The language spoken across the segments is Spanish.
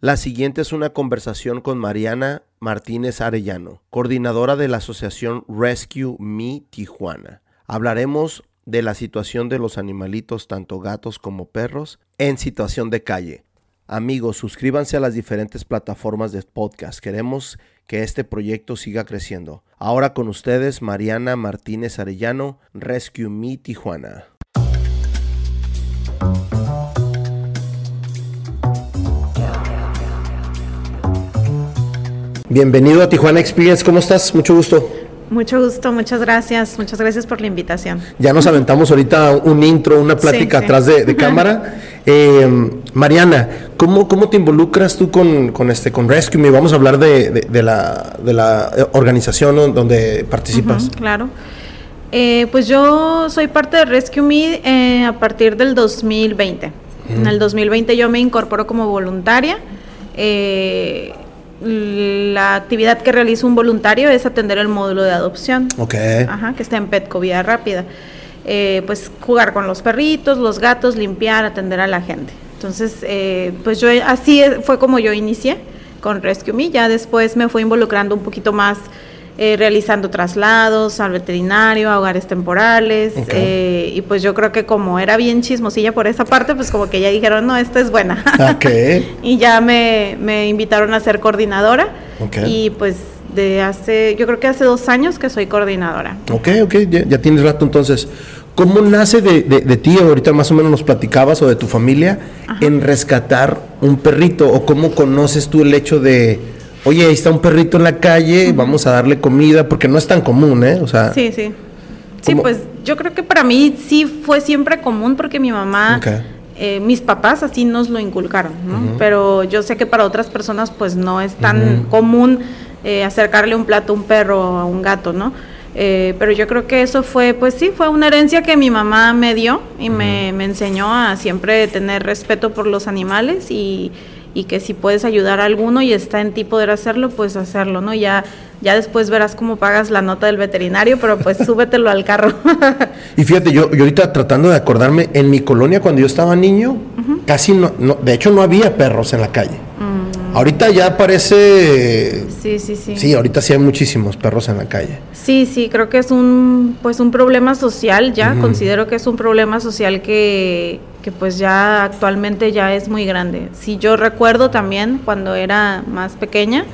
La siguiente es una conversación con Mariana Martínez Arellano, coordinadora de la asociación Rescue Me Tijuana. Hablaremos de la situación de los animalitos, tanto gatos como perros, en situación de calle. Amigos, suscríbanse a las diferentes plataformas de podcast. Queremos que este proyecto siga creciendo. Ahora con ustedes, Mariana Martínez Arellano, Rescue Me Tijuana. Bienvenido a Tijuana Experience, ¿cómo estás? Mucho gusto. Mucho gusto, muchas gracias, muchas gracias por la invitación. Ya nos aventamos ahorita un intro, una plática atrás De, cámara. Eh, Mariana, ¿cómo, ¿cómo te involucras tú con, con, este, con Rescue Me? Vamos a hablar de, de, la, de la organización donde participas. claro. Eh, pues yo soy parte de Rescue Me eh, a partir del 2020. En el 2020 yo me incorporo como voluntaria. Eh, la actividad que realiza un voluntario es atender el módulo de adopción. Ok. Ajá, que está en Petco Vía Rápida. Eh, pues jugar con los perritos, los gatos, limpiar, atender a la gente. Entonces, eh, pues yo así fue como yo inicié con Rescue Me. Ya después me fui involucrando un poquito más eh, realizando traslados al veterinario, a hogares temporales. Eh, y pues yo creo que como era bien chismosilla por esa parte, pues como que ya dijeron, no, esta es buena. y ya me, me, invitaron a ser coordinadora. Y pues de hace, yo creo que hace dos años que soy coordinadora. Ok, ok, ya, tienes rato entonces. ¿Cómo nace de, de, ti, ahorita más o menos nos platicabas, o de tu familia, en rescatar un perrito? ¿O cómo conoces tú el hecho de, oye, ahí está un perrito en la calle, vamos a darle comida, porque no es tan común, ¿eh? O sea, sí, sí. Sí, pues yo creo que para mí sí fue siempre común porque mi mamá, eh, mis papás así nos lo inculcaron, ¿no? Pero yo sé que para otras personas pues no es tan común eh, acercarle un plato a un perro o a un gato, ¿no? Eh, pero yo creo que eso fue, pues sí, fue una herencia que mi mamá me dio y me, me enseñó a siempre tener respeto por los animales y, y que si puedes ayudar a alguno y está en ti poder hacerlo, pues hacerlo, ¿no? Ya, ya después verás cómo pagas la nota del veterinario, pero pues súbetelo al carro. y fíjate, yo, yo ahorita tratando de acordarme, en mi colonia cuando yo estaba niño, casi no, no, de hecho no había perros en la calle. Mm. Ahorita ya parece... Sí, sí, sí. Sí, ahorita sí hay muchísimos perros en la calle. Sí, sí, creo que es un, pues un problema social ya, considero que es un problema social que, que pues ya actualmente ya es muy grande. Si yo recuerdo también cuando era más pequeña,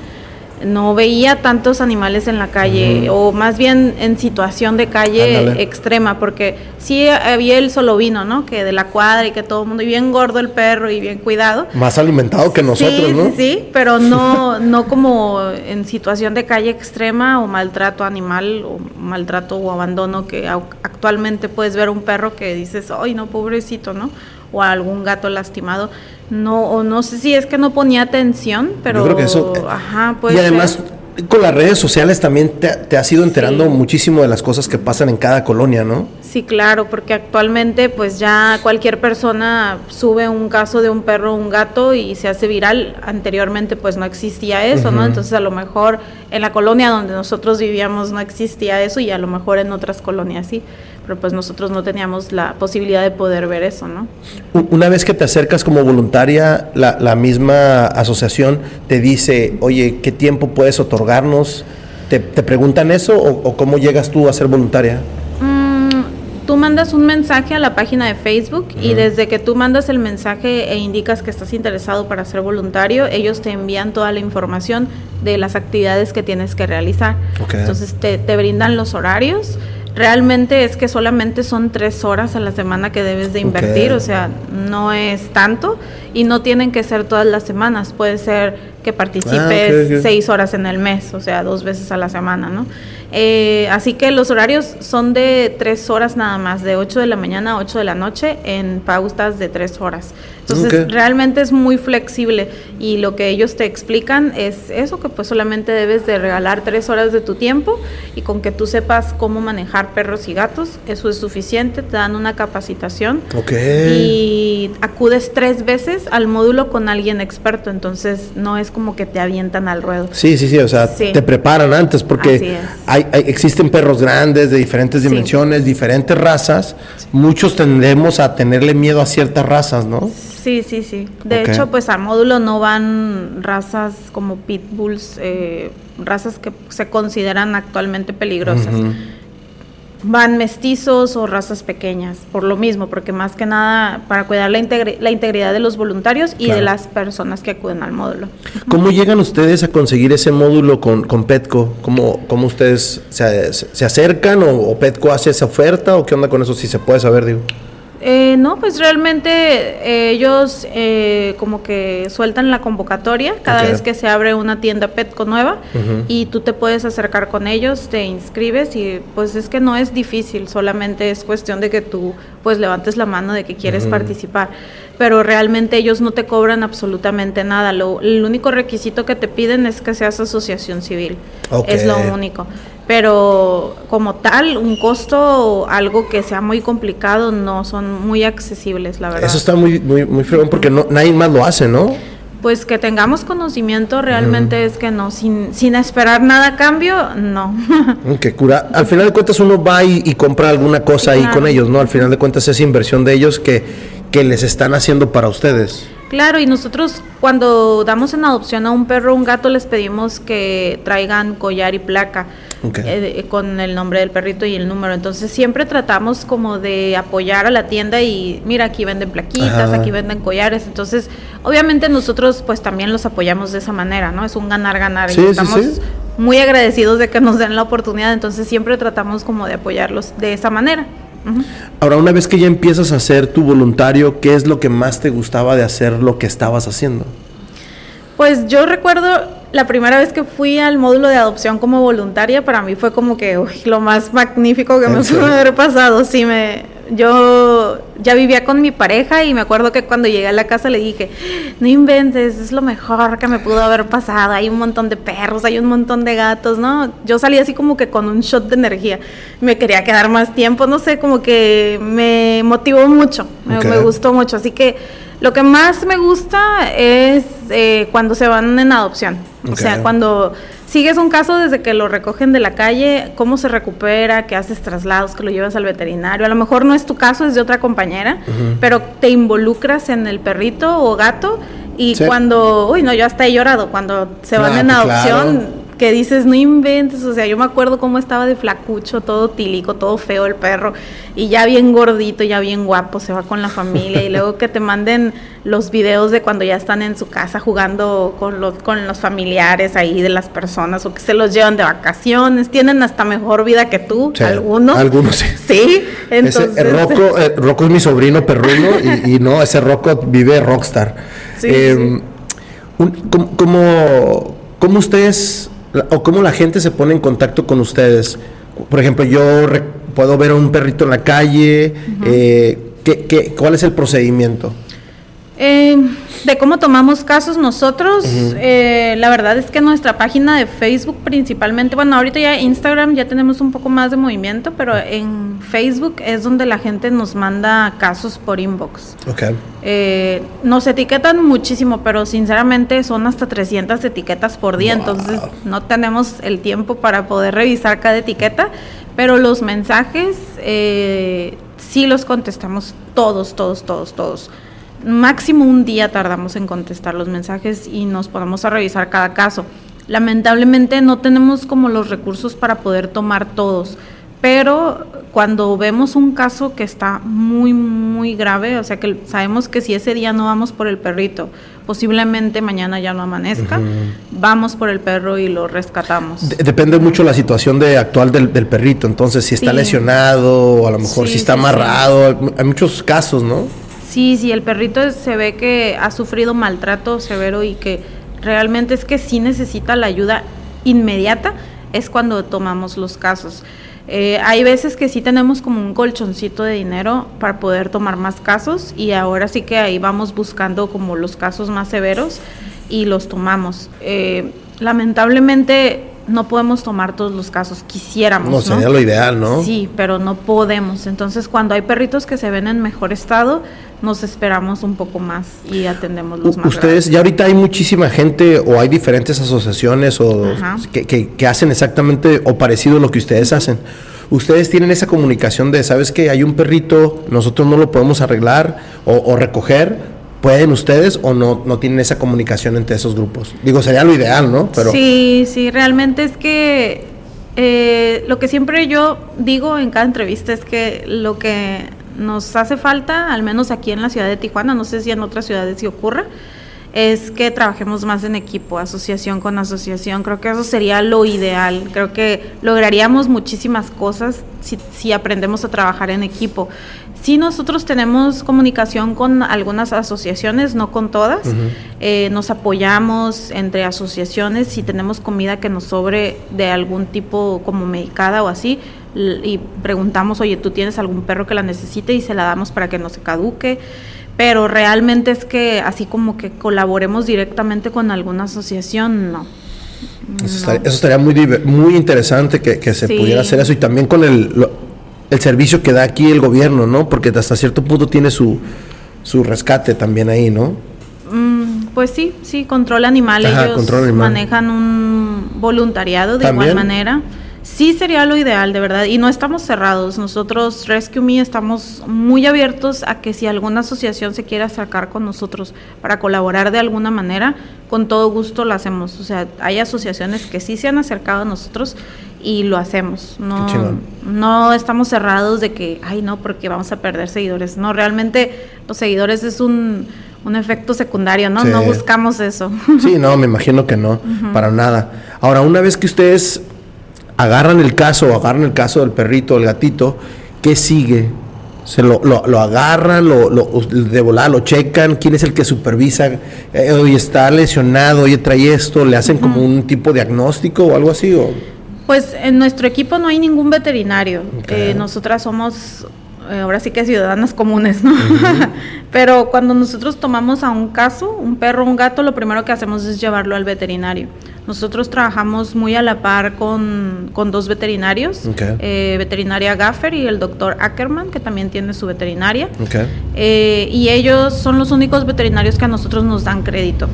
no veía tantos animales en la calle o más bien en situación de calle extrema porque sí había el solo vino, ¿no? Que de la cuadra y que todo el mundo y bien gordo el perro y bien cuidado. Más alimentado que nosotros, ¿no? Sí, sí, pero no no como en situación de calle extrema o maltrato animal o maltrato o abandono que actualmente puedes ver un perro que dices, "Ay, no, pobrecito", ¿no? O algún gato lastimado. No, o no sé si es que no ponía atención, pero. Yo creo que eso. Eh, ajá. Y además, con las redes sociales también te, te has ido enterando muchísimo de las cosas que pasan en cada colonia, ¿no? Sí, claro, porque actualmente pues ya cualquier persona sube un caso de un perro o un gato y se hace viral. Anteriormente pues no existía eso, ¿no? Entonces a lo mejor en la colonia donde nosotros vivíamos no existía eso y a lo mejor en otras colonias sí pero pues nosotros no teníamos la posibilidad de poder ver eso, ¿no? Una vez que te acercas como voluntaria, la, la misma asociación te dice, oye, ¿qué tiempo puedes otorgarnos? ¿Te, te preguntan eso o, cómo llegas tú a ser voluntaria? Mm, tú mandas un mensaje a la página de Facebook y desde que tú mandas el mensaje e indicas que estás interesado para ser voluntario, ellos te envían toda la información de las actividades que tienes que realizar. Entonces te, te brindan los horarios realmente es que solamente son tres horas a la semana que debes de invertir, o sea, no es tanto y no tienen que ser todas las semanas, puede ser que participes ah, seis horas en el mes, o sea, dos veces a la semana, ¿no? Eh, así que los horarios son de tres horas nada más, de 8 de la mañana a 8 de la noche en pausas de tres horas. Entonces realmente es muy flexible y lo que ellos te explican es eso, que pues solamente debes de regalar tres horas de tu tiempo y con que tú sepas cómo manejar perros y gatos, eso es suficiente, te dan una capacitación y acudes tres veces al módulo con alguien experto, entonces no es como que te avientan al ruedo. Sí, sí, sí, o sea, te preparan antes porque hay, existen perros grandes de diferentes dimensiones, diferentes razas. Muchos tendemos a tenerle miedo a ciertas razas, ¿no? Sí, sí, sí. De hecho, pues al módulo no van razas como pitbulls, eh, razas que se consideran actualmente peligrosas van mestizos o razas pequeñas, por lo mismo, porque más que nada para cuidar la, la integridad de los voluntarios y de las personas que acuden al módulo. ¿Cómo llegan ustedes a conseguir ese módulo con, con Petco? ¿Cómo, cómo ustedes se, se acercan o, o, Petco hace esa oferta o qué onda con eso si se puede saber, digo? Eh, no, pues realmente eh, ellos eh, como que sueltan la convocatoria cada vez que se abre una tienda Petco nueva y tú te puedes acercar con ellos, te inscribes y pues es que no es difícil, solamente es cuestión de que tú pues levantes la mano de que quieres participar, pero realmente ellos no te cobran absolutamente nada, lo, el único requisito que te piden es que seas asociación civil, es lo único pero como tal, un costo o algo que sea muy complicado no son muy accesibles, la verdad. Eso está muy muy muy feo porque no nadie más lo hace, ¿no? Pues que tengamos conocimiento realmente es que no, sin, sin esperar nada a cambio, no. Qué cura. Al final de cuentas uno va y, compra alguna cosa ahí con ellos, ¿no? Al final de cuentas es inversión de ellos que, que les están haciendo para ustedes. Claro, y nosotros cuando damos en adopción a un perro o un gato les pedimos que traigan collar y placa eh, con el nombre del perrito y el número. Entonces siempre tratamos como de apoyar a la tienda y mira, aquí venden plaquitas, aquí venden collares. Entonces, obviamente nosotros pues también los apoyamos de esa manera, ¿no? Es un ganar-ganar. y estamos muy agradecidos de que nos den la oportunidad. Entonces siempre tratamos como de apoyarlos de esa manera. Ahora, una vez que ya empiezas a ser tu voluntario, ¿qué es lo que más te gustaba de hacer lo que estabas haciendo? Pues yo recuerdo la primera vez que fui al módulo de adopción como voluntaria, para mí fue como que lo más magnífico que me pudo haber pasado. Sí, me, yo ya vivía con mi pareja y me acuerdo que cuando llegué a la casa le dije, no inventes, es lo mejor que me pudo haber pasado, hay un montón de perros, hay un montón de gatos, ¿no? Yo salí así como que con un shot de energía, me quería quedar más tiempo, no sé, como que me motivó mucho, me, gustó mucho, así que lo que más me gusta es eh, cuando se van en adopción, o sea, cuando sigues un caso desde que lo recogen de la calle, cómo se recupera, que haces traslados, que lo llevas al veterinario. A lo mejor no es tu caso, es de otra compañera, pero te involucras en el perrito o gato y cuando, uy, no, yo hasta he llorado, cuando se van en adopción que dices, no inventes, o sea, yo me acuerdo cómo estaba de flacucho, todo tílico, todo feo el perro, y ya bien gordito, ya bien guapo, se va con la familia, y luego que te manden los videos de cuando ya están en su casa jugando con los, con los familiares ahí de las personas, o que se los llevan de vacaciones, tienen hasta mejor vida que tú, algunos. Algunos sí. Sí, entonces. Eh, Rocco, es mi sobrino perruno, y, no, ese Rocco vive rockstar. Sí, em, ¿cómo, ¿Cómo ustedes o cómo la gente se pone en contacto con ustedes. Por ejemplo, yo puedo ver a un perrito en la calle. Eh, ¿qué, cuál es el procedimiento? Eh, de cómo tomamos casos nosotros, eh, la verdad es que nuestra página de Facebook principalmente, bueno, ahorita ya Instagram ya tenemos un poco más de movimiento, pero en Facebook es donde la gente nos manda casos por inbox. Okay. Eh, nos etiquetan muchísimo, pero sinceramente son hasta 300 etiquetas por día, entonces no tenemos el tiempo para poder revisar cada etiqueta, pero los mensajes eh, sí los contestamos todos, todos, todos, todos máximo un día tardamos en contestar los mensajes y nos ponemos a revisar cada caso. Lamentablemente no tenemos como los recursos para poder tomar todos, pero cuando vemos un caso que está muy, muy grave, o sea que sabemos que si ese día no vamos por el perrito, posiblemente mañana ya no amanezca, vamos por el perro y lo rescatamos. depende mucho la situación de actual del, perrito, entonces si está lesionado o a lo mejor si está amarrado, hay muchos casos, ¿no? Sí, sí, el perrito se ve que ha sufrido maltrato severo y que realmente es que sí necesita la ayuda inmediata, es cuando tomamos los casos. Eh, hay veces que sí tenemos como un colchoncito de dinero para poder tomar más casos y ahora sí que ahí vamos buscando como los casos más severos y los tomamos. Eh, lamentablemente no podemos tomar todos los casos, quisiéramos. No, sería lo ideal, ¿no? Sí, pero no podemos. Entonces, cuando hay perritos que se ven en mejor estado, nos esperamos un poco más y atendemos los más Ustedes, ya ahorita hay muchísima gente o hay diferentes asociaciones o que, que, hacen exactamente o parecido a lo que ustedes hacen. Ustedes tienen esa comunicación de, ¿sabes que Hay un perrito, nosotros no lo podemos arreglar o, o recoger, ¿Pueden ustedes o no, no tienen esa comunicación entre esos grupos? Digo, sería lo ideal, ¿no? Pero... Sí, sí, realmente es que eh, lo que siempre yo digo en cada entrevista es que lo que nos hace falta, al menos aquí en la ciudad de Tijuana, no sé si en otras ciudades sí ocurra, es que trabajemos más en equipo, asociación con asociación. Creo que eso sería lo ideal. Creo que lograríamos muchísimas cosas si, si aprendemos a trabajar en equipo. Sí, nosotros tenemos comunicación con algunas asociaciones, no con todas. Eh, nos apoyamos entre asociaciones si tenemos comida que nos sobre de algún tipo como medicada o así y preguntamos, oye, ¿tú tienes algún perro que la necesite? Y se la damos para que no se caduque. Pero realmente es que así como que colaboremos directamente con alguna asociación, no. Eso, estaría, muy, muy interesante que, se pudiera hacer eso y también con el, el servicio que da aquí el gobierno, ¿no? Porque hasta cierto punto tiene su, su rescate también ahí, ¿no? Mm, pues sí, sí, control animal. Ellos manejan un voluntariado de igual manera. Sí sería lo ideal, de verdad. Y no estamos cerrados. Nosotros, Rescue Me, estamos muy abiertos a que si alguna asociación se quiere acercar con nosotros para colaborar de alguna manera, con todo gusto lo hacemos. O sea, hay asociaciones que sí se han acercado a nosotros y lo hacemos. No, no estamos cerrados de que, ay, no, porque vamos a perder seguidores. No, realmente los seguidores es un, un efecto secundario, ¿no? No buscamos eso. Sí, no, me imagino que no, para nada. Ahora, una vez que ustedes agarran el caso, o agarran el caso del perrito, del gatito, ¿qué sigue? Se lo, lo, agarran, lo, lo, de volar, lo checan, quién es el que supervisa, eh, hoy está lesionado, oye, trae esto, le hacen como un tipo de diagnóstico o algo así. ¿o? Pues en nuestro equipo no hay ningún veterinario. Eh, nosotras somos, eh, ahora sí que ciudadanas comunes, ¿no? Pero cuando nosotros tomamos a un caso, un perro un gato, lo primero que hacemos es llevarlo al veterinario. Nosotros trabajamos muy a la par con, dos veterinarios, eh, veterinaria Gaffer y el doctor Ackerman, que también tiene su veterinaria. Eh, y ellos son los únicos veterinarios que a nosotros nos dan crédito.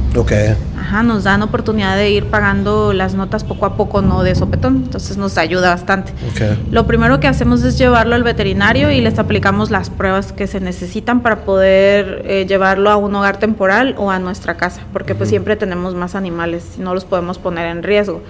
Ajá, nos dan oportunidad de ir pagando las notas poco a poco, no de sopetón. Entonces nos ayuda bastante. Lo primero que hacemos es llevarlo al veterinario y les aplicamos las pruebas que se necesitan para poder eh, llevarlo a un hogar temporal o a nuestra casa, porque pues siempre tenemos más animales y no los podemos poner en riesgo.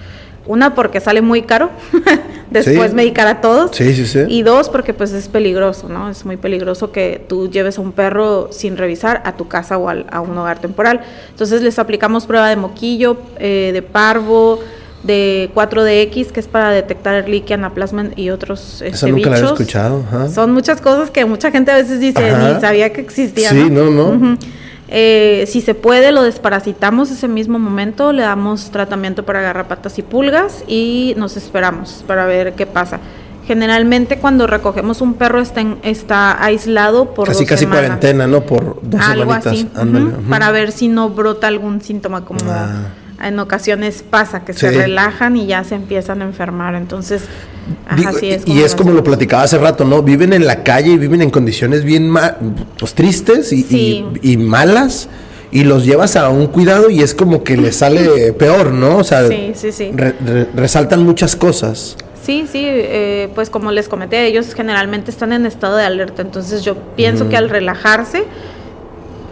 Una, porque sale muy caro, después medicar a todos. Sí, sí, sí. Y dos, porque pues es peligroso, ¿no? Es muy peligroso que tú lleves a un perro sin revisar a tu casa o a un hogar temporal. Entonces les aplicamos prueba de moquillo, eh, de parvo, de 4DX, que es para detectar el líquido, anaplasma y otros este, Eso nunca bichos. La escuchado. Son muchas cosas que mucha gente a veces dice, ni sabía que existían. Sí, no, no. Eh, si se puede, lo desparasitamos ese mismo momento, le damos tratamiento para garrapatas y pulgas y nos esperamos para ver qué pasa. Generalmente cuando recogemos un perro está, está aislado por casi casi cuarentena, ¿no? Por dos Algo así, para ver si no brota algún síntoma como ah. En ocasiones pasa que se relajan y ya se empiezan a enfermar. Entonces y es como lo platicaba hace rato, ¿no? Viven en la calle y viven en condiciones bien pues, tristes y, malas y los llevas a un cuidado y es como que les sale peor, ¿no? O sea, resaltan muchas cosas. Sí, sí, eh, pues como les comenté, ellos generalmente están en estado de alerta, entonces yo pienso que al relajarse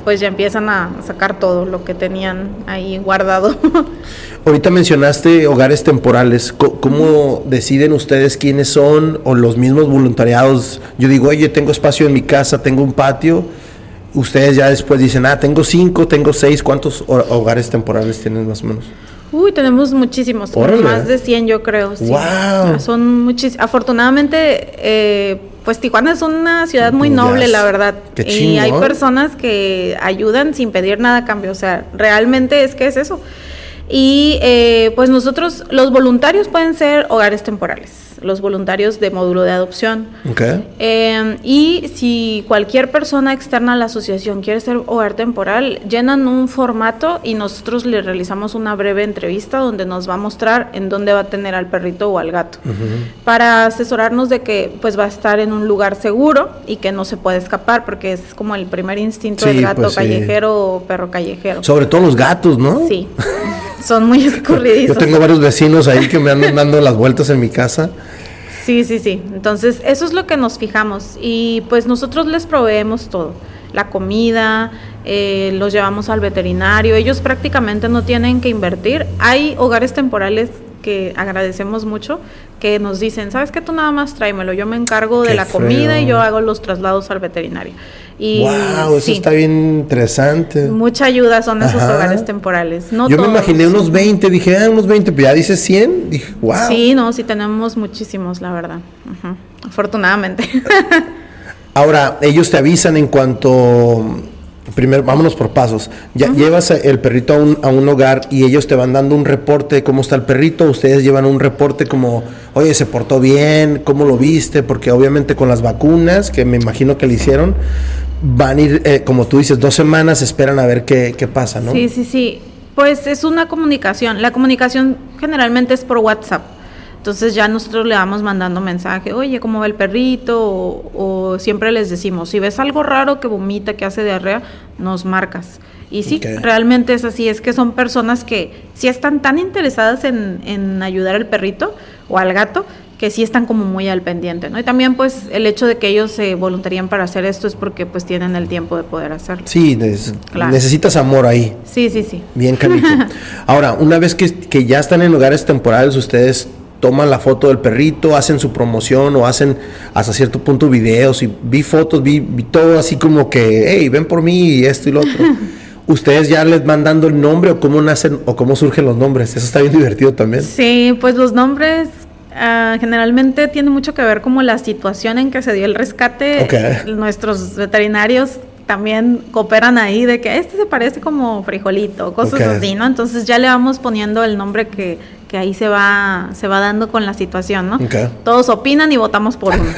pues ya empiezan a sacar todo lo que tenían ahí guardado. Ahorita mencionaste hogares temporales. ¿Cómo deciden ustedes quiénes son o los mismos voluntariados? Yo digo, oye, tengo espacio en mi casa, tengo un patio. Ustedes ya después dicen, ah, tengo cinco, tengo seis. ¿Cuántos hogares temporales tienen más o menos? Uy, tenemos muchísimos, más de 100 yo creo. Sí. Wow. Son muchísimos. Afortunadamente, eh, pues Tijuana es una ciudad muy noble, la verdad. y hay personas que ayudan sin pedir nada a cambio. O sea, realmente es que es eso. Y eh, pues nosotros, los voluntarios pueden ser hogares temporales. Los voluntarios de módulo de adopción. Okay. Eh, y si cualquier persona externa a la asociación quiere ser hogar temporal, llenan un formato y nosotros le realizamos una breve entrevista donde nos va a mostrar en dónde va a tener al perrito o al gato. Para asesorarnos de que pues va a estar en un lugar seguro y que no se puede escapar, porque es como el primer instinto Sí, del gato pues, sí. callejero o perro callejero. Sobre todo los gatos, ¿no? Sí, son muy Yo escurridizos. tengo varios vecinos ahí que me andan dando las vueltas en mi casa. Sí, sí, sí. Entonces, eso es lo que nos fijamos. Y pues nosotros les proveemos todo. La comida, eh, los llevamos al veterinario. Ellos prácticamente no tienen que invertir. Hay hogares temporales que agradecemos mucho que nos dicen, ¿sabes qué? Tú nada más tráemelo. Yo me encargo de la comida y yo hago los traslados al veterinario. Y wow, eso sí, está bien interesante. mucha ayuda son esos Ajá. hogares temporales. No Yo me imaginé unos 20, dije, ah, unos 20, pero ya dice 100. Dije, wow. Sí, no, sí tenemos muchísimos, la verdad. Afortunadamente. Ahora, ellos te avisan en cuanto. Primero, vámonos por pasos. Ya llevas el perrito a un, a un hogar y ellos te van dando un reporte de cómo está el perrito. Ustedes llevan un reporte como, oye, se portó bien, cómo lo viste, porque obviamente con las vacunas, que me imagino que le hicieron, van a ir, eh, como tú dices, dos semanas, esperan a ver qué, qué pasa, ¿no? Sí, sí, sí. Pues es una comunicación. La comunicación generalmente es por WhatsApp. Entonces ya nosotros le vamos mandando mensaje, oye, ¿cómo va el perrito? O, o siempre les decimos, si ves algo raro que vomita, que hace diarrea, nos marcas. Y sí, realmente es así, es que son personas que sí están tan interesadas en, en ayudar al perrito o al gato, que sí están como muy al pendiente, ¿no? Y también pues el hecho de que ellos se voluntarían para hacer esto es porque pues tienen el tiempo de poder hacerlo. Sí, nes- Claro. necesitas amor ahí. Sí, sí, sí. Bien, canijo. Ahora, una vez que, que ya están en lugares temporales, ustedes toman la foto del perrito, hacen su promoción o hacen hasta cierto punto videos y vi fotos, vi, vi todo así como que, hey, ven por mí y esto y lo otro. ¿Ustedes ya les van dando el nombre o cómo nacen o cómo surgen los nombres? Eso está bien divertido también. Sí, pues los nombres ah, generalmente tienen mucho que ver como la situación en que se dio el rescate. Nuestros veterinarios también cooperan ahí de que este se parece como frijolito, cosas así, ¿no? Entonces ya le vamos poniendo el nombre que, que ahí se va, se va dando con la situación, ¿no? Ok. Todos opinan y votamos por uno.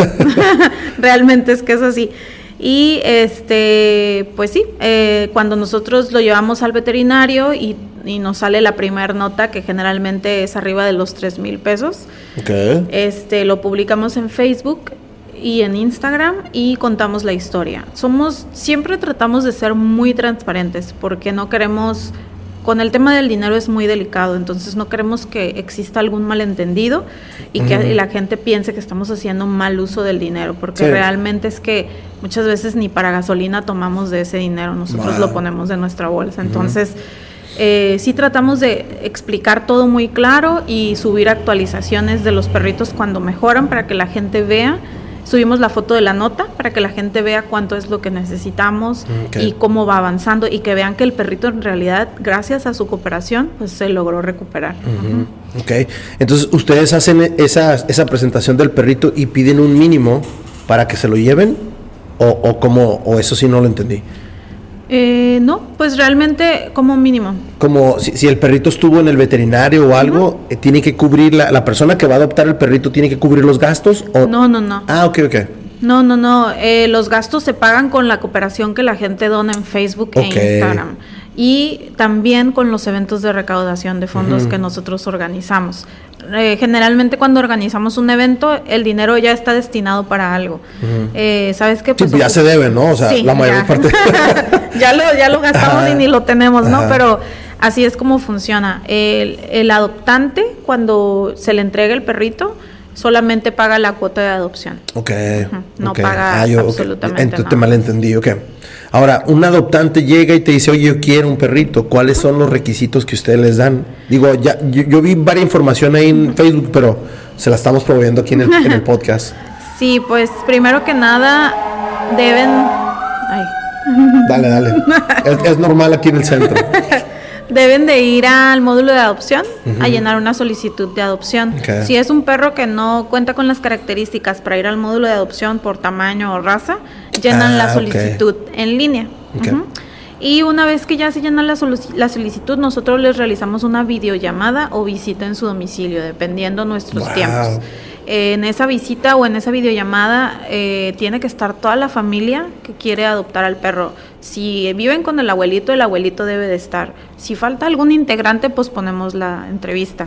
Realmente es que es así. Y este, pues sí, eh, cuando nosotros lo llevamos al veterinario y, y nos sale la primera nota, que generalmente es arriba de los 3 mil pesos, este, lo publicamos en Facebook y en Instagram y contamos la historia. Somos, siempre tratamos de ser muy transparentes porque no queremos, con el tema del dinero es muy delicado, entonces no queremos que exista algún malentendido y que la gente piense que estamos haciendo mal uso del dinero, porque Sí. realmente es que muchas veces ni para gasolina tomamos de ese dinero, nosotros Wow. lo ponemos de nuestra bolsa, entonces... Eh, sí tratamos de explicar todo muy claro y subir actualizaciones de los perritos cuando mejoran para que la gente vea. Subimos la foto de la nota para que la gente vea cuánto es lo que necesitamos Ok. y cómo va avanzando y que vean que el perrito en realidad, gracias a su cooperación, pues se logró recuperar. Ok. Entonces, ustedes hacen esa, esa presentación del perrito y piden un mínimo para que se lo lleven o, o cómo, o eso sí no lo entendí. Eh, no, pues realmente como mínimo. Como si, si el perrito estuvo en el veterinario o algo, eh, tiene que cubrir la, la persona que va a adoptar el perrito tiene que cubrir los gastos o No, no, no. Ah, ok, ok. No, no, no. eh, los gastos se pagan con la cooperación que la gente dona en Facebook Ok. e Instagram. Y también con los eventos de recaudación de fondos que nosotros organizamos. Eh, generalmente cuando organizamos un evento, el dinero ya está destinado para algo. Eh, ¿Sabes qué? Sí, ya se debe, ¿no? O sea, la mayor ya. parte. ya, lo, ya lo gastamos Ajá. y ni lo tenemos, ¿no? Ajá. Pero así es como funciona. El, el adoptante, cuando se le entrega el perrito, solamente paga la cuota de adopción. Ok. No ok. paga ok. absolutamente Entonces te malentendí, ok. Ahora, un adoptante llega y te dice, oye, yo quiero un perrito. ¿Cuáles son los requisitos que ustedes les dan? Digo, ya, yo, yo vi varias información ahí en Facebook, pero se la estamos proveyendo aquí en el, en el podcast. Sí, pues primero que nada deben... Ay. Dale, dale. Es, es normal aquí en el centro. Deben de ir al módulo de adopción a llenar una solicitud de adopción. Si es un perro que no cuenta con las características para ir al módulo de adopción por tamaño o raza, llenan Ah, la ok. solicitud en línea. Y una vez que ya se llena la, la solicitud, nosotros les realizamos una videollamada o visita en su domicilio, dependiendo nuestros Wow. tiempos. En esa visita o en esa videollamada eh, tiene que estar toda la familia que quiere adoptar al perro. Si viven con el abuelito, el abuelito debe de estar. Si falta algún integrante, pues ponemos la entrevista.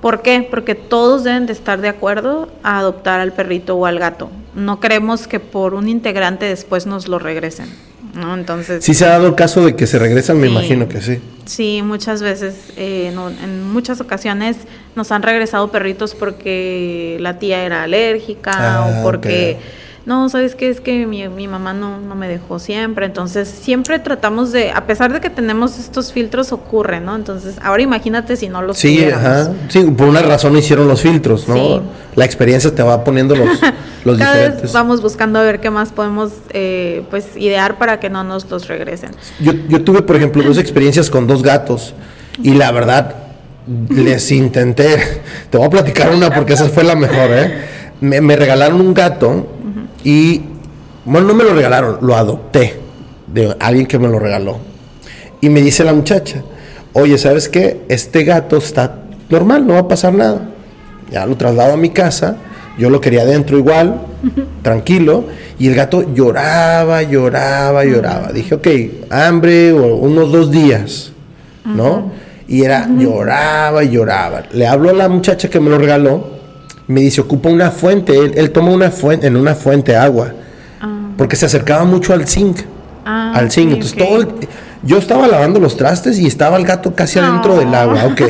¿Por qué? Porque todos deben de estar de acuerdo a adoptar al perrito o al gato. No queremos que por un integrante después nos lo regresen. ¿No? Entonces. Sí se ha dado el caso de que se regresan, me imagino que sí. Sí, muchas veces, eh, en muchas ocasiones nos han regresado perritos porque la tía era alérgica o ah, porque no, ¿sabes qué? Es que mi, mi mamá no, no, me dejó siempre. Entonces, siempre tratamos de, a pesar de que tenemos estos filtros, ocurre, ¿no? Entonces, ahora imagínate si no los Sí, ajá. Sí, por una razón hicieron los filtros, ¿no? La experiencia te va poniendo los, los Cada diferentes. Vez vamos buscando a ver qué más podemos, eh, pues, idear para que no nos los regresen. Yo, yo tuve, por ejemplo, dos experiencias con dos gatos y la verdad, les intenté, te voy a platicar una porque esa fue la mejor, ¿eh? Me, me regalaron un gato y, bueno, no me lo regalaron, lo adopté de alguien que me lo regaló. Y me dice la muchacha, oye, ¿sabes qué? Este gato está normal, no va a pasar nada. Ya lo traslado a mi casa, yo lo quería adentro igual, tranquilo, y el gato lloraba, lloraba, lloraba. Dije, ok, hambre o unos dos días, ¿no? Y era, lloraba y lloraba. Le hablo a la muchacha que me lo regaló me dice, ocupa una fuente, él, él toma una fuente, en una fuente agua, ah. porque se acercaba mucho al zinc, ah, al zinc, entonces todo, yo estaba lavando los trastes y estaba el gato casi adentro del agua, ok,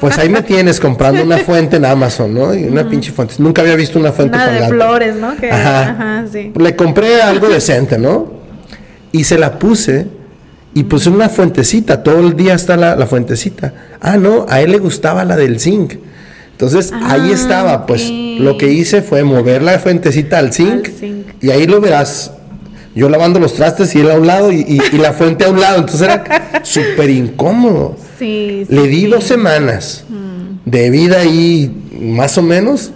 pues ahí me tienes comprando una fuente en Amazon, ¿no? Y una pinche fuente, nunca había visto una fuente de flores, ¿no? ajá. sí. Le compré algo decente, ¿no? Y se la puse y puse una fuentecita, todo el día está la, la fuentecita. Ah, no, a él le gustaba la del zinc. Entonces ahí ah, estaba, pues lo que hice fue mover la fuentecita al zinc, y ahí lo verás. Yo lavando los trastes y él a un lado y, la fuente a un lado, entonces era súper incómodo. Sí, Le di dos semanas mm. de vida ahí, más o menos,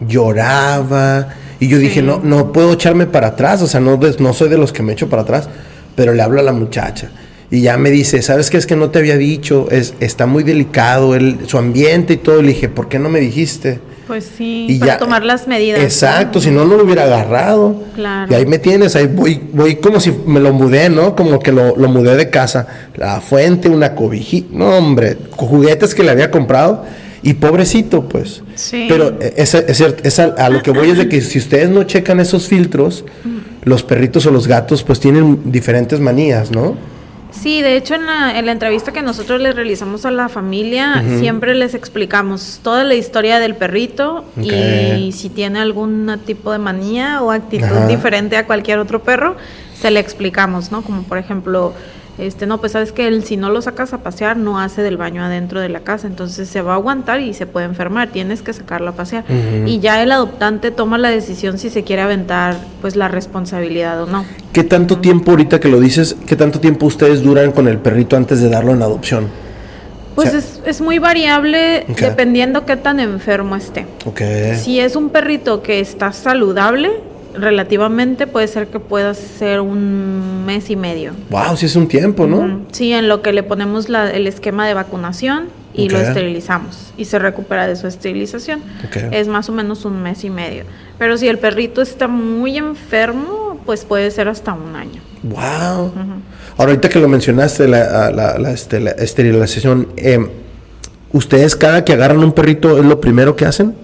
lloraba y yo dije, no, no puedo echarme para atrás, o sea, no, no soy de los que me echo para atrás, pero le hablo a la muchacha y ya me dice, ¿sabes qué es que no te había dicho? Es, está muy delicado el, su ambiente y todo. Le dije, ¿por qué no me dijiste? Pues sí, y para tomar las medidas. Exacto, si no, no lo hubiera agarrado. Claro. Y ahí me tienes, ahí voy, voy como si me lo mudé, ¿no? Como que lo, lo mudé de casa. La fuente, una cobijita, no hombre, juguetes que le había comprado. Y pobrecito, pues. Sí. Pero es, es, a, lo que voy es de que si ustedes no checan esos filtros, mm. los perritos o los gatos pues tienen diferentes manías, ¿no? Sí, de hecho en la, en la, entrevista que nosotros les realizamos a la familia, siempre les explicamos toda la historia del perrito y si tiene algún tipo de manía o actitud diferente a cualquier otro perro, se le explicamos, ¿no? Como por ejemplo, este, no, pues sabes que él si no lo sacas a pasear no hace del baño adentro de la casa, entonces se va a aguantar y se puede enfermar, tienes que sacarlo a pasear. Y ya el adoptante toma la decisión si se quiere aventar pues la responsabilidad o no. ¿Qué tanto tiempo ahorita que lo dices, qué tanto tiempo ustedes duran con el perrito antes de darlo en adopción? Pues es, es, muy variable dependiendo qué tan enfermo esté. Okay. Si es un perrito que está saludable, relativamente puede ser que pueda ser un mes y medio. Wow, sí es un tiempo, ¿no? Sí, en lo que le ponemos el esquema de vacunación y lo esterilizamos y se recupera de su esterilización. Es más o menos un mes y medio. Pero si el perrito está muy enfermo, pues puede ser hasta un año. Wow. Ahorita que lo mencionaste, la, este, esterilización, eh, ¿ustedes cada que agarran un perrito es lo primero que hacen?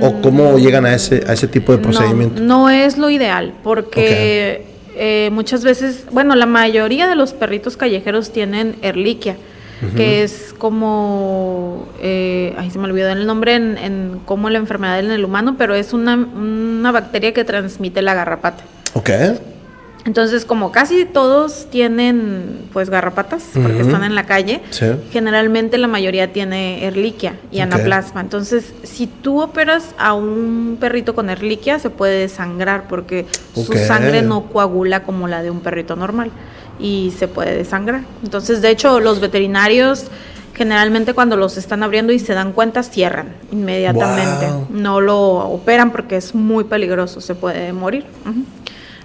O, cómo llegan a ese, a ese tipo de procedimiento? No, es lo ideal, porque eh, muchas veces, bueno, la mayoría de los perritos callejeros tienen erliquia, que es como, eh, ay, se me olvidó el nombre en, en como la enfermedad en el humano, pero es una, una bacteria que transmite la garrapata. Ok. Entonces, como casi todos tienen pues garrapatas, porque están en la calle, generalmente la mayoría tiene erliquia y anaplasma. Entonces, si tú operas a un perrito con erliquia, se puede desangrar porque su sangre no coagula como la de un perrito normal y se puede desangrar. Entonces, de hecho, los veterinarios generalmente cuando los están abriendo y se dan cuenta, cierran inmediatamente. No lo operan porque es muy peligroso, se puede morir.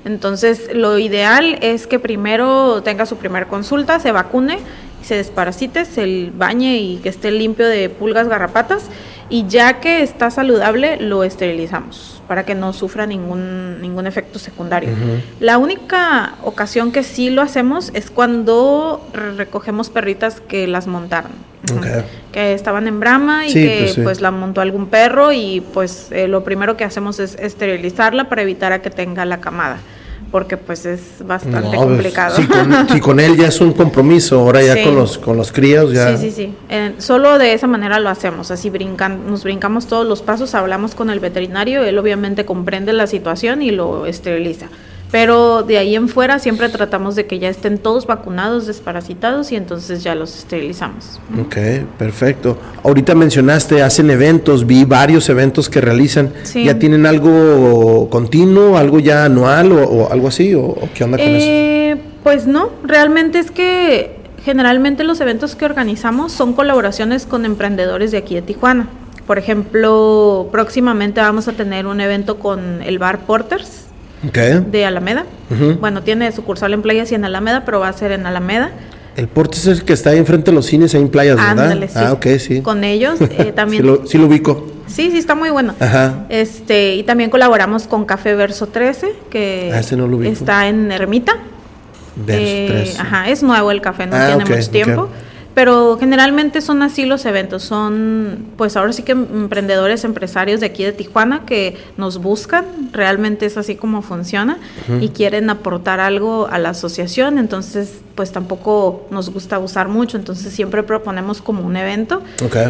Entonces, lo ideal es que primero tenga su primera consulta, se vacune, se desparasite, se bañe y que esté limpio de pulgas, garrapatas y ya que está saludable lo esterilizamos para que no sufra ningún, ningún efecto secundario. La única ocasión que sí lo hacemos es cuando recogemos perritas que las montaron. Que estaban en brama y que pues, pues, la montó algún perro y pues eh, lo primero que hacemos es esterilizarla para evitar a que tenga la camada porque pues es bastante pues, complicado. Si con, él ya es un compromiso, ahora ya con los con los críos ya. Sí, sí, sí. Eh, solo de esa manera lo hacemos, así brincan, nos brincamos todos los pasos, hablamos con el veterinario, él obviamente comprende la situación y lo esteriliza. Pero de ahí en fuera siempre tratamos de que ya estén todos vacunados, desparasitados y entonces ya los esterilizamos. Ok, perfecto. Ahorita mencionaste, hacen eventos, vi varios eventos que realizan. ¿Ya tienen algo continuo, algo ya anual o, algo así? ¿O, qué onda con eh, eso? Pues no, realmente es que generalmente los eventos que organizamos son colaboraciones con emprendedores de aquí de Tijuana. Por ejemplo, próximamente vamos a tener un evento con el bar Porters de Alameda. Bueno, tiene sucursal en Playas y en Alameda, pero va a ser en Alameda. El Porte es el que está ahí enfrente de los cines, ahí en Playas, ¿verdad? sí. Ah, ok, sí. Con ellos eh, también. sí, lo, ubico. Sí, sí, está muy bueno. Ajá. Este, y también colaboramos con Café Verso 13, que ah, está en Ermita. Verso 13. Eh, ajá, es nuevo el café, no ah, tiene mucho tiempo. Pero generalmente son así los eventos, son pues ahora sí que emprendedores, empresarios de aquí de Tijuana que nos buscan, realmente es así como funciona y quieren aportar algo a la asociación, entonces pues tampoco nos gusta usar mucho, entonces siempre proponemos como un evento.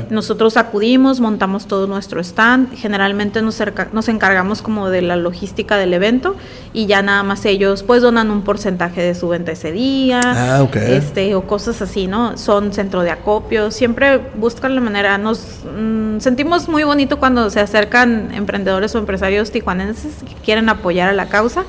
Nosotros acudimos, montamos todo nuestro stand, generalmente nos, nos encargamos como de la logística del evento y ya nada más ellos pues donan un porcentaje de su venta ese día, ah, este o cosas así, ¿no? Son centro de acopio, siempre buscan la manera, nos mm, sentimos muy bonito cuando se acercan emprendedores o empresarios tijuanenses que quieren apoyar a la causa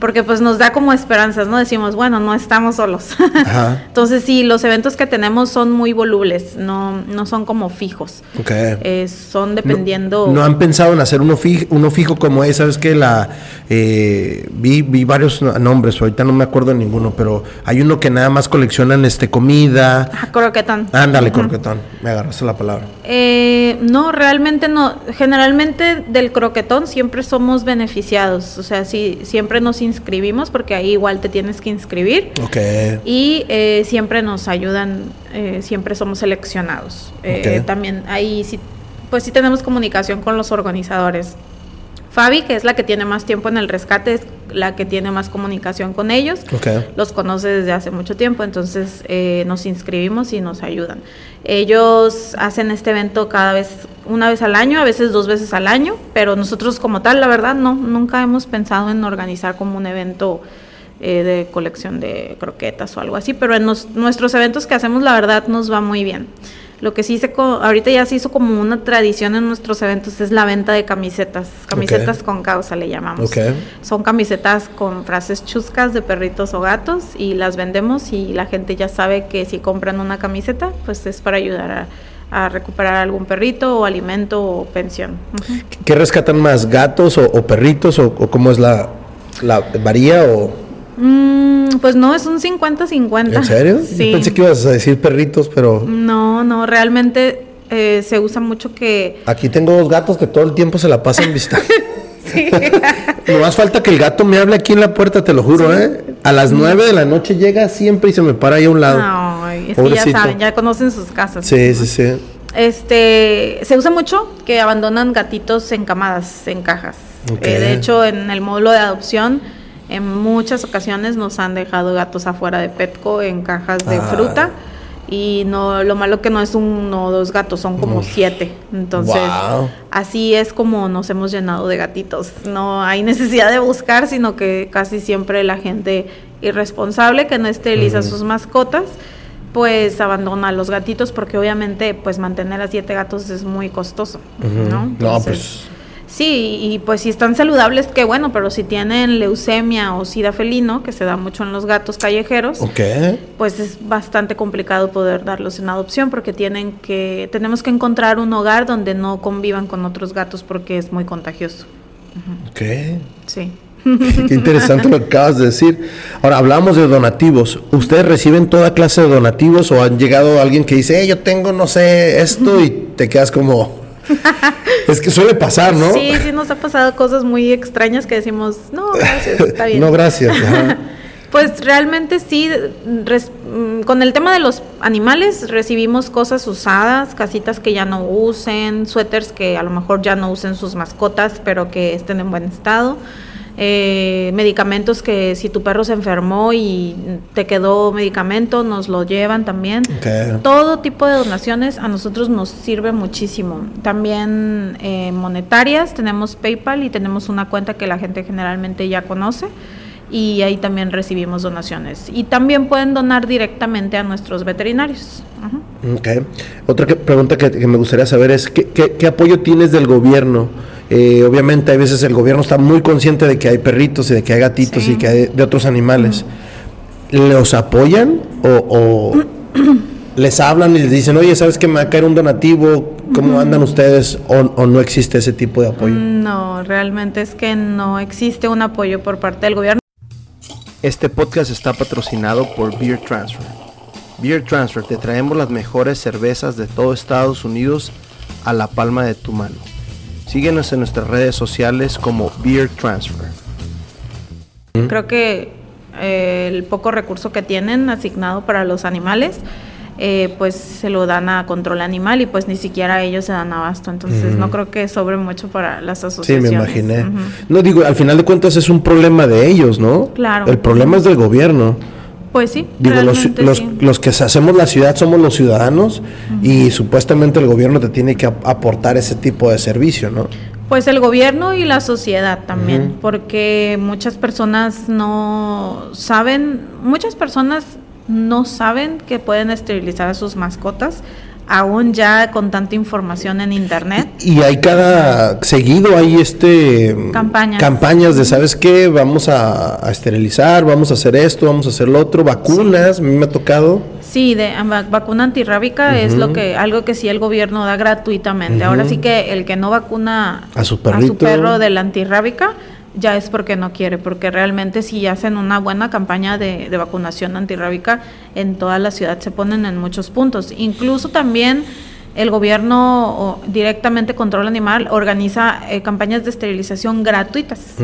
porque pues nos da como esperanzas, ¿no? Decimos, bueno, no estamos solos. Entonces sí, los eventos que tenemos son muy volubles, no, no son como fijos. Okay. Eh, son dependiendo... No, han pensado en hacer uno fijo, uno fijo como es, sabes que la eh, vi, vi varios nombres, ahorita no me acuerdo de ninguno, pero hay uno que nada más coleccionan este comida. Ah, croquetón. Ándale, croquetón, me agarraste la palabra. Eh, no, realmente no. Generalmente del croquetón siempre somos beneficiados, o sea, sí, siempre nos inscribimos porque ahí igual te tienes que inscribir. Ok. Y eh, siempre nos ayudan, eh, siempre somos seleccionados. Eh, también ahí sí, pues sí tenemos comunicación con los organizadores. Fabi, que es la que tiene más tiempo en el rescate, es la que tiene más comunicación con ellos. Los conoce desde hace mucho tiempo, entonces nos inscribimos y nos ayudan. Ellos hacen este evento cada vez, una vez al año, a veces dos veces al año, pero nosotros como tal, la verdad, no, nunca hemos pensado en organizar como un evento eh, de colección de croquetas o algo así, pero en nuestros eventos que hacemos, la verdad, nos va muy bien. Lo que sí se, ahorita ya se hizo como una tradición en nuestros eventos es la venta de camisetas, camisetas con causa le llamamos. Son camisetas con frases chuscas de perritos o gatos y las vendemos y la gente ya sabe que si compran una camiseta, pues es para ayudar a, recuperar algún perrito o alimento o pensión. ¿Qué rescatan más, gatos o, perritos o, cómo es la, la varía o...? Mm, pues no, es un 50-50. ¿En serio? Sí. pensé que ibas a decir perritos, pero... No, no, realmente eh, se usa mucho que... Aquí tengo dos gatos que todo el tiempo se la pasan visitando. sí. no más falta que el gato me hable aquí en la puerta, te lo juro, ¿eh? A las 9 de la noche llega siempre y se me para ahí a un lado. No, es que ya saben, ya conocen sus casas. Sí, sí, sí. Este, se usa mucho que abandonan gatitos en camadas, en cajas. Eh, de hecho, en el módulo de adopción en muchas ocasiones nos han dejado gatos afuera de Petco en cajas de ah. fruta y no lo malo que no es uno o dos gatos, son como siete. Entonces, así es como nos hemos llenado de gatitos. No hay necesidad de buscar, sino que casi siempre la gente irresponsable que no esteriliza sus mascotas pues abandona a los gatitos porque obviamente pues mantener a siete gatos es muy costoso, ¿no? no, pues Sí, y pues si están saludables, qué bueno, pero si tienen leucemia o sida felino, que se da mucho en los gatos callejeros, pues es bastante complicado poder darlos en adopción porque tienen que, tenemos que encontrar un hogar donde no convivan con otros gatos porque es muy contagioso. Ok. Sí. Qué interesante lo que acabas de decir. Ahora, hablamos de donativos. ¿Ustedes reciben toda clase de donativos o han llegado alguien que dice, yo tengo, no sé, esto y te quedas como, es que suele pasar, ¿no? Sí, sí nos ha pasado cosas muy extrañas que decimos, no, gracias, está bien. no, gracias. Pues realmente sí, mm, con el tema de los animales recibimos cosas usadas, casitas que ya no usen, suéteres que a lo mejor ya no usen sus mascotas, pero que estén en buen estado. Eh, medicamentos que si tu perro se enfermó y te quedó medicamento, nos lo llevan también. Todo tipo de donaciones a nosotros nos sirve muchísimo. También eh, monetarias, tenemos PayPal y tenemos una cuenta que la gente generalmente ya conoce y ahí también recibimos donaciones. Y también pueden donar directamente a nuestros veterinarios. Otra pregunta que, me gustaría saber es, ¿qué, apoyo tienes del gobierno? Eh, obviamente, hay veces el gobierno está muy consciente de que hay perritos y de que hay gatitos y que hay de otros animales. ¿Los apoyan o, les hablan y les dicen, oye, ¿sabes que me va a caer un donativo? ¿Cómo andan ustedes o, o, no existe ese tipo de apoyo? No, realmente es que no existe un apoyo por parte del gobierno. Este podcast está patrocinado por Beer Transfer. Beer Transfer, te traemos las mejores cervezas de todo Estados Unidos a la palma de tu mano. Síguenos en nuestras redes sociales como Beer Transfer. Creo que eh, el poco recurso que tienen asignado para los animales eh, pues se lo dan a control animal y pues ni siquiera ellos se dan abasto. Entonces no creo que sobre mucho para las asociaciones. Sí, me imaginé. No digo, al final de cuentas es un problema de ellos, ¿no? Claro. El problema es del gobierno. Pues sí. Digo, los, los, los, que hacemos la ciudad somos los ciudadanos y supuestamente el gobierno te tiene que aportar ese tipo de servicio, ¿no? Pues el gobierno y la sociedad también, porque muchas personas no saben, muchas personas no saben que pueden esterilizar a sus mascotas, aún ya con tanta información en internet. Y, hay cada seguido hay este campañas, campañas de sabes qué, vamos a, esterilizar, vamos a hacer esto, vamos a hacer lo otro, vacunas, a mí me ha tocado. Sí, de vacuna antirrábica es lo que algo que sí el gobierno da gratuitamente. Ahora sí que el que no vacuna a su, a su perro de la antirrábica ya es porque no quiere, porque realmente si hacen una buena campaña de, vacunación antirrábica en toda la ciudad se ponen en muchos puntos. Incluso también el gobierno directamente Control Animal organiza eh, campañas de esterilización gratuitas.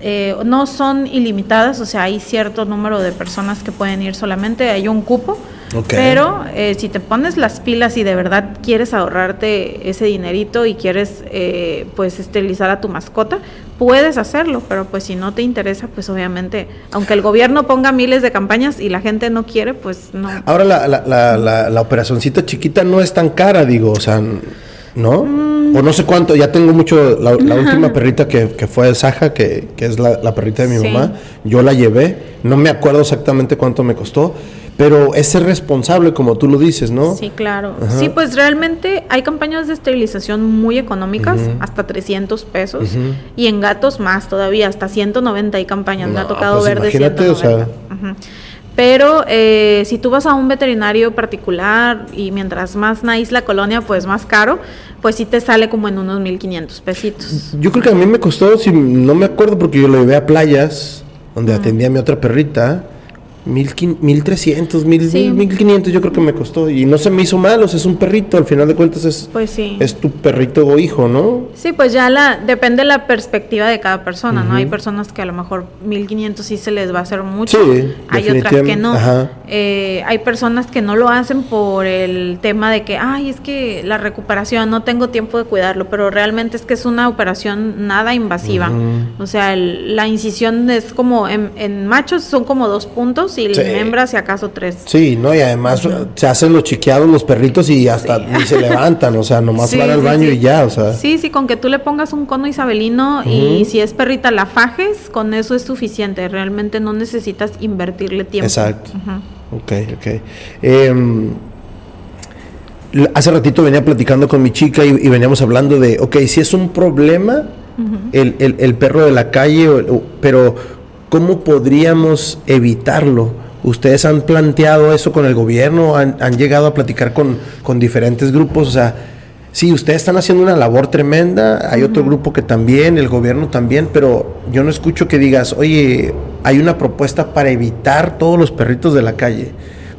Eh, no son ilimitadas, o sea, hay cierto número de personas que pueden ir solamente, hay un cupo pero eh, si te pones las pilas y de verdad quieres ahorrarte ese dinerito y quieres eh, pues esterilizar a tu mascota, puedes hacerlo, pero pues si no te interesa, pues obviamente, aunque el gobierno ponga miles de campañas y la gente no quiere, pues no. Ahora la, la, la, la, operacioncita chiquita no es tan cara, digo, o sea, ¿no? Mm. O no sé cuánto, ya tengo mucho, la, última perrita que, que, fue Saja, que, que es la, perrita de mi mamá, yo la llevé, no me acuerdo exactamente cuánto me costó pero es ser responsable, como tú lo dices, ¿no? Sí, claro. Sí, pues realmente hay campañas de esterilización muy económicas, hasta 300 pesos, y en gatos más todavía, hasta 190 hay campañas, me ha tocado pues ver de 190. O sea... Pero eh, si tú vas a un veterinario particular y mientras más nice la colonia, pues más caro, pues sí te sale como en unos 1500 pesitos. Yo creo que a mí me costó, si no me acuerdo, porque yo lo llevé a playas, donde atendía a mi otra perrita, Mil, mil trescientos, mil, mil quinientos yo creo que me costó y no se me hizo mal, o sea, es un perrito, al final de cuentas es, pues es tu perrito o hijo, ¿no? Sí, pues ya la, depende de la perspectiva de cada persona, ¿no? Hay personas que a lo mejor mil quinientos sí se les va a hacer mucho, hay otras que no. Eh, hay personas que no lo hacen por el tema de que, ay, es que la recuperación, no tengo tiempo de cuidarlo, pero realmente es que es una operación nada invasiva. O sea, la incisión es como, en, en machos son como dos puntos y sí. hembra si acaso tres. Sí, ¿no? Y además se hacen los chiqueados los perritos y hasta ni se levantan, o sea, nomás van al baño y ya, o sea. Sí, sí, con que tú le pongas un cono isabelino y si es perrita la fajes, con eso es suficiente. Realmente no necesitas invertirle tiempo. Exacto. Ok, ok. Em, hace ratito venía platicando con mi chica y, veníamos hablando de, ok, si es un problema el, el, el, perro de la calle, pero ¿Cómo podríamos evitarlo? ¿Ustedes han planteado eso con el gobierno? ¿Han, llegado a platicar con, con, diferentes grupos? O sea, sí, ustedes están haciendo una labor tremenda, hay otro grupo que también, el gobierno también, pero yo no escucho que digas, oye, hay una propuesta para evitar todos los perritos de la calle.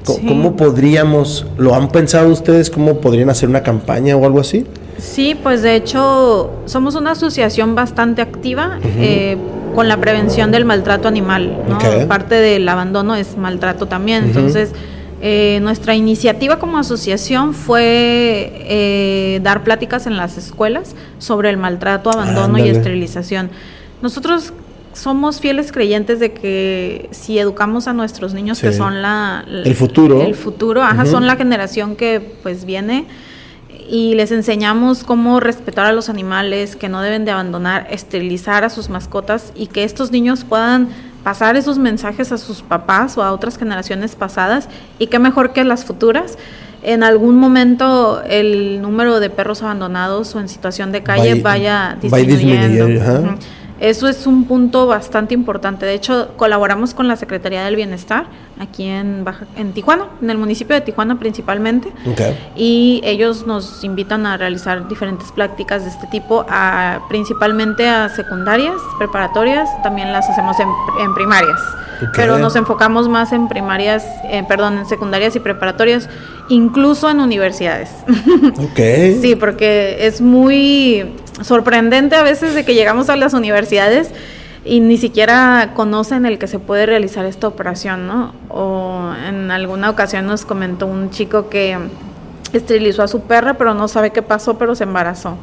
¿Cómo podríamos, lo han pensado ustedes, cómo podrían hacer una campaña o algo así? Sí, pues de hecho somos una asociación bastante activa eh, con la prevención del maltrato animal. ¿no? Parte del abandono es maltrato también. Entonces, eh, nuestra iniciativa como asociación fue eh, dar pláticas en las escuelas sobre el maltrato, abandono y esterilización. Nosotros somos fieles creyentes de que si educamos a nuestros niños que son la, el futuro el futuro ajá, son la generación que pues viene y les enseñamos cómo respetar a los animales que no deben de abandonar esterilizar a sus mascotas y que estos niños puedan pasar esos mensajes a sus papás o a otras generaciones pasadas. Y qué mejor que las futuras. En algún momento el número de perros abandonados o en situación de calle vaya disminuyendo. Eso es un punto bastante importante. De hecho, colaboramos con la Secretaría del Bienestar aquí en Baja, en Tijuana, en el municipio de Tijuana principalmente. Y ellos nos invitan a realizar diferentes prácticas de este tipo, a, principalmente a secundarias, preparatorias, también las hacemos en, primarias. Pero nos enfocamos más en primarias, eh, perdón, en secundarias y preparatorias, incluso en universidades. sí, porque es muy sorprendente a veces de que llegamos a las universidades y ni siquiera conocen el que se puede realizar esta operación, ¿no? O en alguna ocasión nos comentó un chico que esterilizó a su perra, pero no sabe qué pasó, pero se embarazó.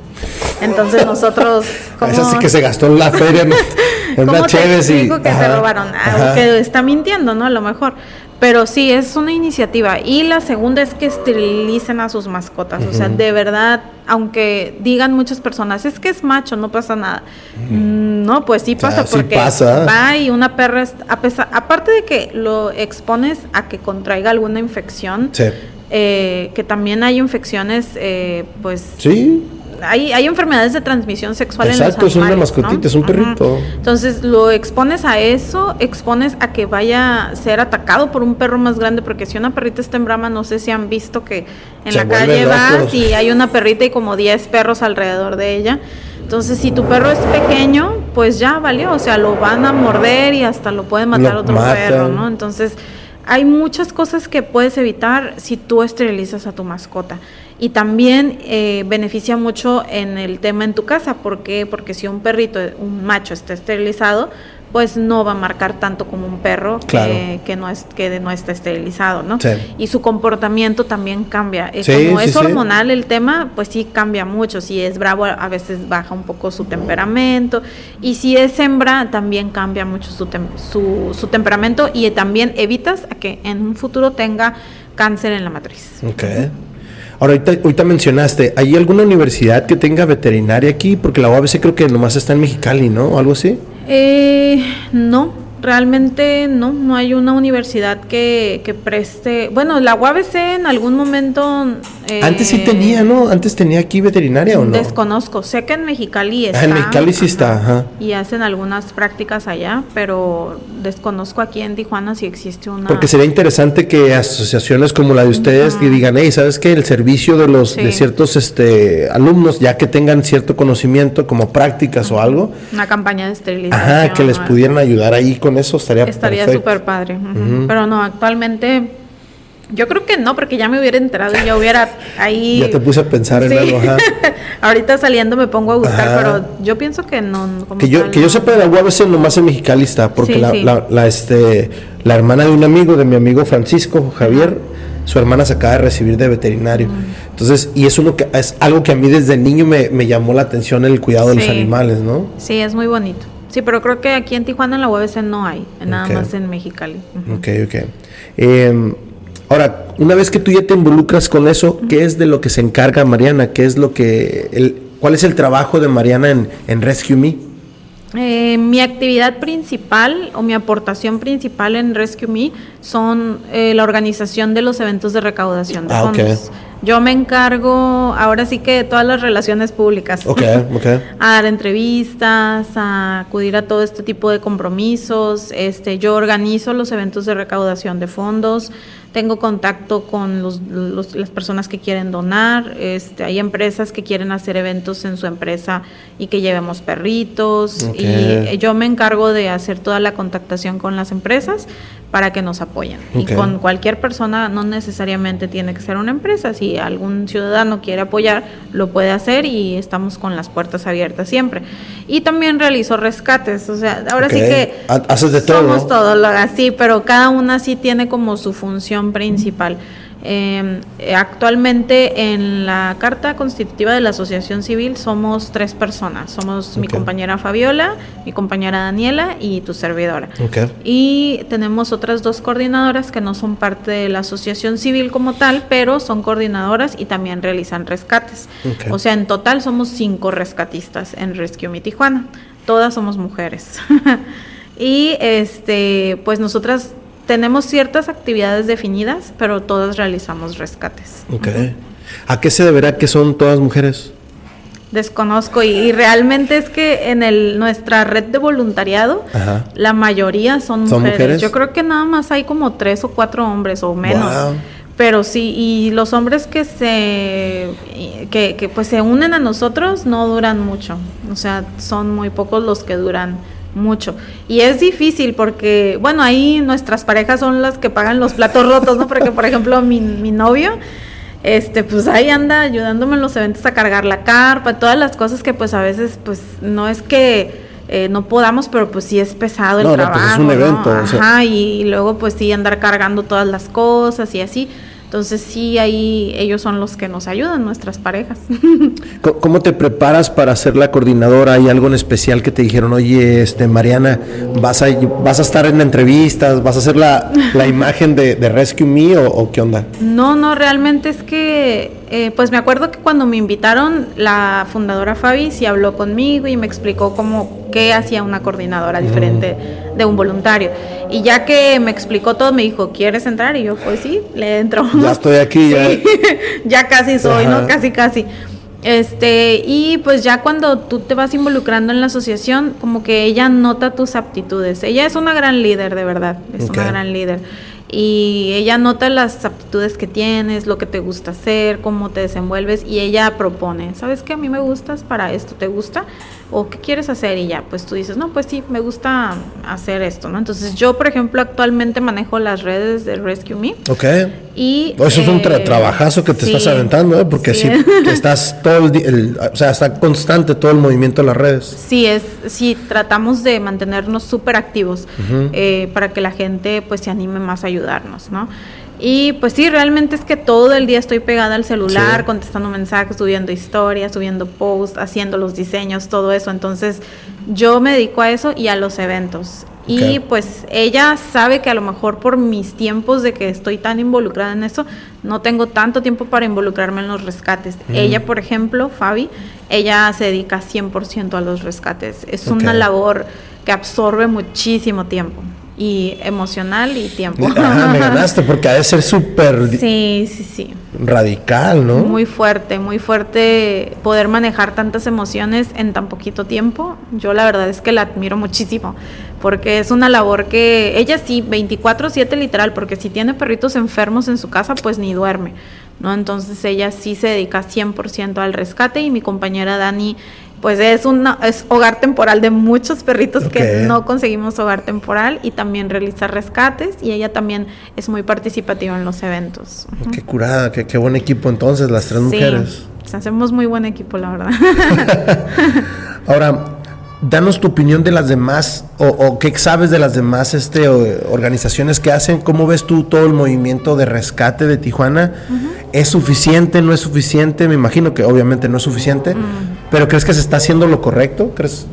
Entonces nosotros... ¿cómo, Eso sí que se gastó en la feria, en una te y... que se robaron? Ah, que está mintiendo, ¿no? A lo mejor. Pero sí, es una iniciativa. Y la segunda es que esterilicen a sus mascotas. O sea, de verdad, aunque digan muchas personas, es que es macho, no pasa nada. Mm, no, pues sí pasa porque va y una perra, a pesar, aparte de que lo expones a que contraiga alguna infección, eh, que también hay infecciones, eh, pues... Sí hay, hay enfermedades de transmisión sexual en los animales. es una mascotita, es un perrito. Entonces lo expones a eso, expones a que vaya a ser atacado por un perro más grande, porque si una perrita está en brama, no sé si han visto que en la calle vas y hay una perrita y como 10 perros alrededor de ella. Entonces, si tu perro es pequeño, pues ya valió, o sea, lo van a morder y hasta lo puede matar otro perro, ¿no? Entonces, hay muchas cosas que puedes evitar si tú esterilizas a tu mascota. Y también eh, beneficia mucho en el tema en tu casa. ¿Por qué? Porque si un perrito, un macho está esterilizado, pues no va a marcar tanto como un perro que, no es, que no está esterilizado, ¿no? Y su comportamiento también cambia. Eh, como es hormonal el tema, pues sí cambia mucho. Si es bravo, a veces baja un poco su temperamento. Y si es hembra, también cambia mucho su, su, su temperamento y también evitas a que en un futuro tenga cáncer en la matriz. Okay. Ahora, ahorita, mencionaste, ¿hay alguna universidad que tenga veterinaria aquí? Porque la UABC creo que nomás está en Mexicali, ¿no? ¿O algo así? Eh, no, realmente no, no hay una universidad que, que preste. Bueno, la UABC en algún momento. Eh, Antes sí tenía, ¿no? Antes tenía aquí veterinaria o no? Desconozco. Sé que en Mexicali está. Ah, en Mexicali sí está, ajá. Y hacen algunas prácticas allá, pero desconozco aquí en Tijuana si existe una. Porque sería interesante que asociaciones como la de ustedes digan, hey, ¿sabes qué? El servicio de los de ciertos este alumnos, ya que tengan cierto conocimiento como prácticas o algo. Una campaña de esterilización. Ajá, que les pudieran ayudar ahí con eso estaría Estaría súper padre. Pero no, actualmente yo creo que no, porque ya me hubiera enterado y ya hubiera ahí. Ya te puse a pensar en algo. Ahorita saliendo me pongo a buscar, pero yo pienso que no. que yo, que yo sepa de la UABC nomás en Mexicali está, porque la, La, este, la hermana de un amigo, de mi amigo Francisco Javier, su hermana se acaba de recibir de veterinario. Entonces, y eso lo que, es algo que a mí desde niño me, me llamó la atención el cuidado de los animales, ¿no? Sí, es muy bonito. Sí, pero creo que aquí en Tijuana en la UABC no hay, nada más en Mexicali. Ok, ok. Em, ahora, una vez que tú ya te involucras con eso, ¿qué es de lo que se encarga Mariana? ¿Qué es lo que, el, cuál es el trabajo de Mariana en, en Rescue Me? Eh, mi actividad principal o mi aportación principal en Rescue Me son eh, la organización de los eventos de recaudación de ah, fondos. Yo me encargo ahora sí que de todas las relaciones públicas. a dar entrevistas, a acudir a todo este tipo de compromisos. Este, yo organizo los eventos de recaudación de fondos. Tengo contacto con los, las personas que quieren donar, este, hay empresas que quieren hacer eventos en su empresa y que llevemos perritos y yo me encargo de hacer toda la contactación con las empresas para que nos apoyen. Y con cualquier persona, no necesariamente tiene que ser una empresa, si algún ciudadano quiere apoyar, lo puede hacer y estamos con las puertas abiertas siempre. Y también realizo rescates, o sea, ahora sí que haces de todo. Somos todo, así, pero cada una sí tiene como su función principal. Eh, actualmente en la carta constitutiva de la Asociación Civil somos tres personas. Somos mi compañera Fabiola, mi compañera Daniela y tu servidora. Y tenemos otras dos coordinadoras que no son parte de la Asociación Civil como tal, pero son coordinadoras y también realizan rescates. O sea, en total somos cinco rescatistas en Rescue Mi Tijuana. Todas somos mujeres. y este, pues nosotras tenemos ciertas actividades definidas, pero todas realizamos rescates. Ok. ¿A qué se deberá que son todas mujeres? Desconozco y, realmente es que en el, nuestra red de voluntariado la mayoría son, mujeres. Yo creo que nada más hay como tres o cuatro hombres o menos. Pero sí, y los hombres que se que, que pues se unen a nosotros no duran mucho. O sea, son muy pocos los que duran mucho. Y es difícil porque, bueno, ahí nuestras parejas son las que pagan los platos rotos, ¿no? Porque, por ejemplo, mi, mi novio, este, pues ahí anda ayudándome en los eventos a cargar la carpa, todas las cosas que pues a veces, pues no es que eh, no podamos, pero pues sí es pesado el trabajo. No, pues es un evento. Ajá, y luego pues sí andar cargando todas las cosas y así. Entonces sí, ahí ellos son los que nos ayudan, nuestras parejas. ¿Cómo te preparas para ser la coordinadora? ¿Hay algo en especial que te dijeron, oye, este Mariana, vas a, vas a estar en entrevistas, vas a hacer la, imagen de, Rescue Me o, qué onda? No, no, realmente es que, eh, pues me acuerdo que cuando me invitaron, la fundadora Fabi sí habló conmigo y me explicó cómo, qué hacía una coordinadora diferente de un voluntario. Y ya que me explicó todo, me dijo, ¿quieres entrar? Y yo, pues sí, le entro. Ya estoy aquí, ya. ya casi soy, ¿no? Casi, casi. Este, y pues ya cuando tú te vas involucrando en la asociación, como que ella nota tus aptitudes. Ella es una gran líder, de verdad, es una gran líder. Y ella nota las aptitudes que tienes, lo que te gusta hacer, cómo te desenvuelves, y ella propone, ¿sabes qué? A mí me gustas para esto, ¿te gusta? O qué quieres hacer y ya, pues tú dices, no, pues sí, me gusta hacer esto, ¿no? Entonces yo, por ejemplo, actualmente manejo las redes de Rescue Me. Ok. Y, eso es un eh, trabajazo que te estás aventando, ¿eh? Porque sí, estás todo el, o sea, está constante todo el movimiento de las redes. Sí, es, sí, tratamos de mantenernos súper activos eh, para que la gente pues se anime más a ayudarnos, ¿no? Y pues sí, realmente es que todo el día estoy pegada al celular, contestando mensajes, subiendo historias, subiendo posts, haciendo los diseños, todo eso. Entonces yo me dedico a eso y a los eventos. Y pues ella sabe que a lo mejor por mis tiempos de que estoy tan involucrada en eso, no tengo tanto tiempo para involucrarme en los rescates. Ella, por ejemplo, Fabi, ella se dedica 100% a los rescates. Es una labor que absorbe muchísimo tiempo y emocional y tiempo. Ah, me ganaste porque ha de ser súper sí, sí, sí. radical, ¿no? Muy fuerte, muy fuerte poder manejar tantas emociones en tan poquito tiempo. Yo la verdad es que la admiro muchísimo porque es una labor que ella sí 24/7 literal, porque si tiene perritos enfermos en su casa, pues ni duerme. ¿No? Entonces ella sí se dedica 100% al rescate y mi compañera Dani pues es un es hogar temporal de muchos perritos que no conseguimos hogar temporal y también realiza rescates y ella también es muy participativa en los eventos. Qué curada, qué, buen equipo entonces, las tres mujeres. hacemos muy buen equipo, la verdad. Ahora, danos tu opinión de las demás o, qué sabes de las demás este, organizaciones que hacen. ¿Cómo ves tú todo el movimiento de rescate de Tijuana? ¿Es suficiente? ¿No es suficiente? Me imagino que obviamente no es suficiente, pero ¿crees que se está haciendo lo correcto? ¿Crees?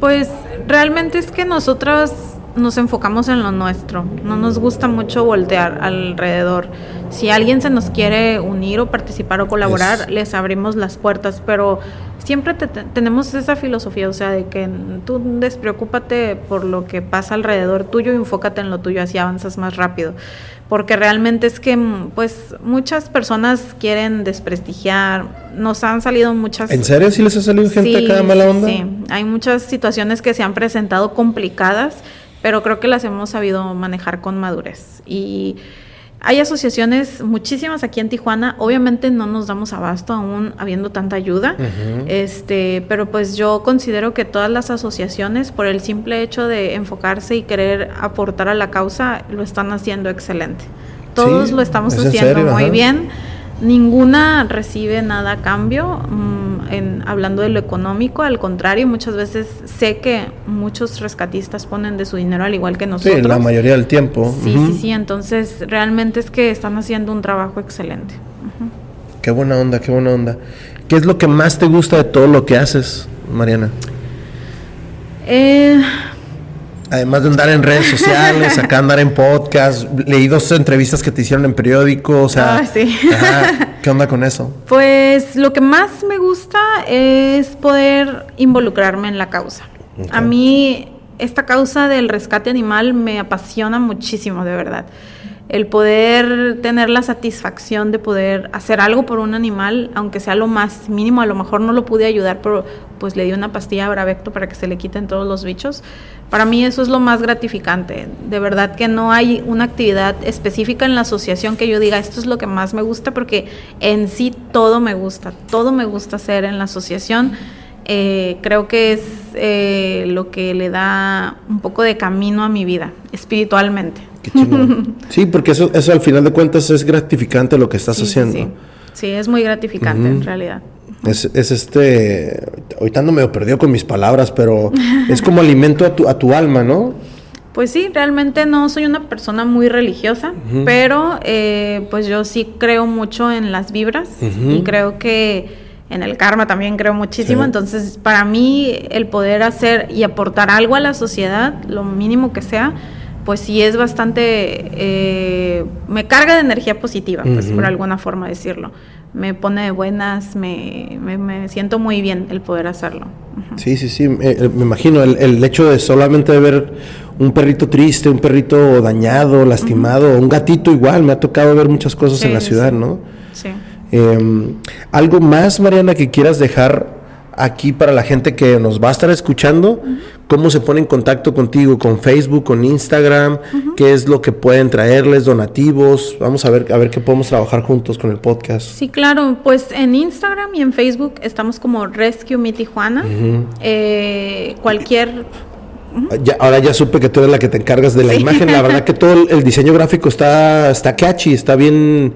Pues realmente es que nosotros nos enfocamos en lo nuestro, no nos gusta mucho voltear alrededor. Si alguien se nos quiere unir o participar o colaborar, les abrimos las puertas, pero siempre tenemos esa filosofía, o sea, de que tú despreocúpate por lo que pasa alrededor tuyo y enfócate en lo tuyo, así avanzas más rápido porque realmente es que mm, pues muchas personas quieren desprestigiar, nos han salido muchas... ¿En serio sí les ha salido gente acá mala onda? Sí, hay muchas situaciones que se han presentado complicadas, pero creo que las hemos sabido manejar con madurez. Y Hay asociaciones, muchísimas aquí en Tijuana. Obviamente no nos damos abasto aún habiendo tanta ayuda. Este, pero pues yo considero que todas las asociaciones, por el simple hecho de enfocarse y querer aportar a la causa, lo están haciendo excelente. Todos lo estamos haciendo muy bien. Ninguna recibe nada a cambio. Mm, en, hablando de lo económico, al contrario, muchas veces sé que muchos rescatistas ponen de su dinero al igual que nosotros. Sí, la mayoría del tiempo. Sí, sí, sí, entonces realmente es que están haciendo un trabajo excelente. Qué buena onda, qué buena onda. ¿Qué es lo que más te gusta de todo lo que haces, Mariana? Eh, Además de andar en redes sociales, acá andar en podcast, leí dos entrevistas que te hicieron en periódico, o sea, ah, sí. ¿qué onda con eso? Pues lo que más me gusta es poder involucrarme en la causa. A mí esta causa del rescate animal me apasiona muchísimo, de verdad el poder tener la satisfacción de poder hacer algo por un animal, aunque sea lo más mínimo, a lo mejor no lo pude ayudar, pero pues le di una pastilla a Bravecto para que se le quiten todos los bichos. Para mí eso es lo más gratificante. De verdad que no hay una actividad específica en la asociación que yo diga esto es lo que más me gusta, porque en sí todo me gusta, todo me gusta hacer en la asociación. Eh, creo que es eh, lo que le da un poco de camino a mi vida, espiritualmente. sí, porque eso, eso al final de cuentas es gratificante lo que estás haciendo. Sí. es muy gratificante en realidad. Es, es, este, ahorita no me he perdido con mis palabras, pero es como alimento a tu, a tu alma, ¿no? Pues sí, realmente no soy una persona muy religiosa, pero eh, pues yo sí creo mucho en las vibras y creo que en el karma también creo muchísimo, entonces para mí el poder hacer y aportar algo a la sociedad, lo mínimo que sea, pues sí es bastante, eh, me carga de energía positiva, pues por alguna forma decirlo. Me pone de buenas, me, me, siento muy bien el poder hacerlo. Sí, sí, sí, eh, me, imagino el, el, hecho de solamente ver un perrito triste, un perrito dañado, lastimado, un gatito igual, me ha tocado ver muchas cosas en la ciudad, ¿no? Sí. Em, ¿Algo más, Mariana, que quieras dejar aquí para la gente que nos va a estar escuchando, cómo se pone en contacto contigo, con Facebook, con Instagram, qué es lo que pueden traerles, donativos, vamos a ver, a ver qué podemos trabajar juntos con el podcast. Sí, claro, pues en Instagram y en Facebook estamos como Rescue Me Tijuana, eh, cualquier... Ya, ahora ya supe que tú eres la que te encargas de la imagen, la verdad que todo el, diseño gráfico está, está catchy, está bien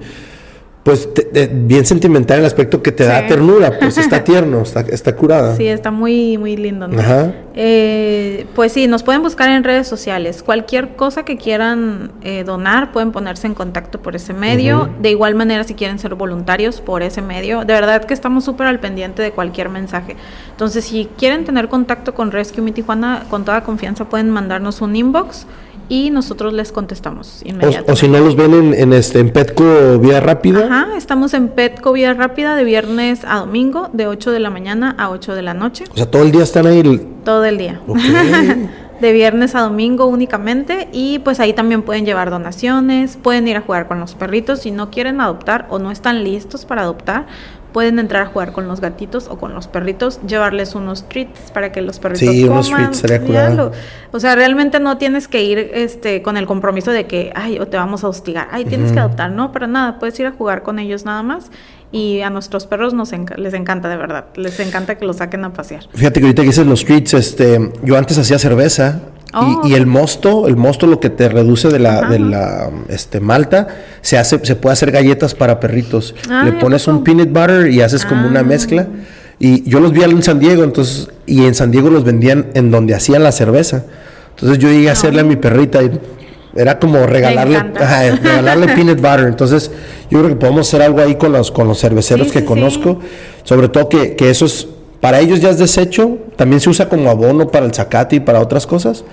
pues bien sentimental el aspecto que te da ternura, pues está tierno, está, está curada. Sí, está muy, muy lindo. ¿no? Ajá. Eh, pues sí, nos pueden buscar en redes sociales. Cualquier cosa que quieran eh, donar, pueden ponerse en contacto por ese medio. De igual manera, si quieren ser voluntarios por ese medio. De verdad que estamos súper al pendiente de cualquier mensaje. Entonces, si quieren tener contacto con Rescue Mi Tijuana, con toda confianza pueden mandarnos un inbox y nosotros les contestamos inmediatamente. O, si no los ven en, este en Petco Vía Rápida. Ajá, estamos en Petco Vía Rápida de viernes a domingo de 8 de la mañana a 8 de la noche. O sea, todo el día están ahí. Todo el día. de viernes a domingo únicamente y pues ahí también pueden llevar donaciones, pueden ir a jugar con los perritos si no quieren adoptar o no están listos para adoptar, pueden entrar a jugar con los gatitos o con los perritos, llevarles unos treats para que los perritos sí, coman. Unos treats, sería o sea, realmente no tienes que ir este con el compromiso de que, ay, o te vamos a hostigar, ay, tienes que adoptar, no, pero nada, puedes ir a jugar con ellos nada más. Y a nuestros perros nos les encanta de verdad, les encanta que los saquen a pasear. Fíjate que ahorita que dices los treats, este, yo antes hacía cerveza y, el mosto, el mosto lo que te reduce de la, de la este, malta, se hace, se puede hacer galletas para perritos. Le pones un peanut butter y haces como una ah. mezcla. Y yo los vi en San Diego, entonces, y en San Diego los vendían en donde hacían la cerveza. Entonces yo llegué a hacerle a mi perrita y era como regalarle, regalarle peanut butter. Entonces, yo creo que podemos hacer algo ahí con los, con los cerveceros que conozco. Sobre todo que, que eso es para ellos ya es desecho, también se usa como abono para el zacate y para otras cosas,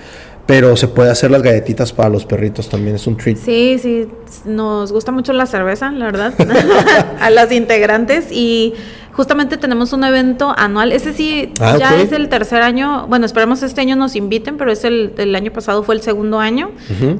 pero se puede hacer las galletitas para los perritos también, es un treat. Sí, sí, nos gusta mucho la cerveza, la verdad, a las integrantes y justamente tenemos un evento anual. Ese sí, ah, ya es el tercer año. Bueno, esperemos este año nos inviten, pero es el, el año pasado fue el segundo año.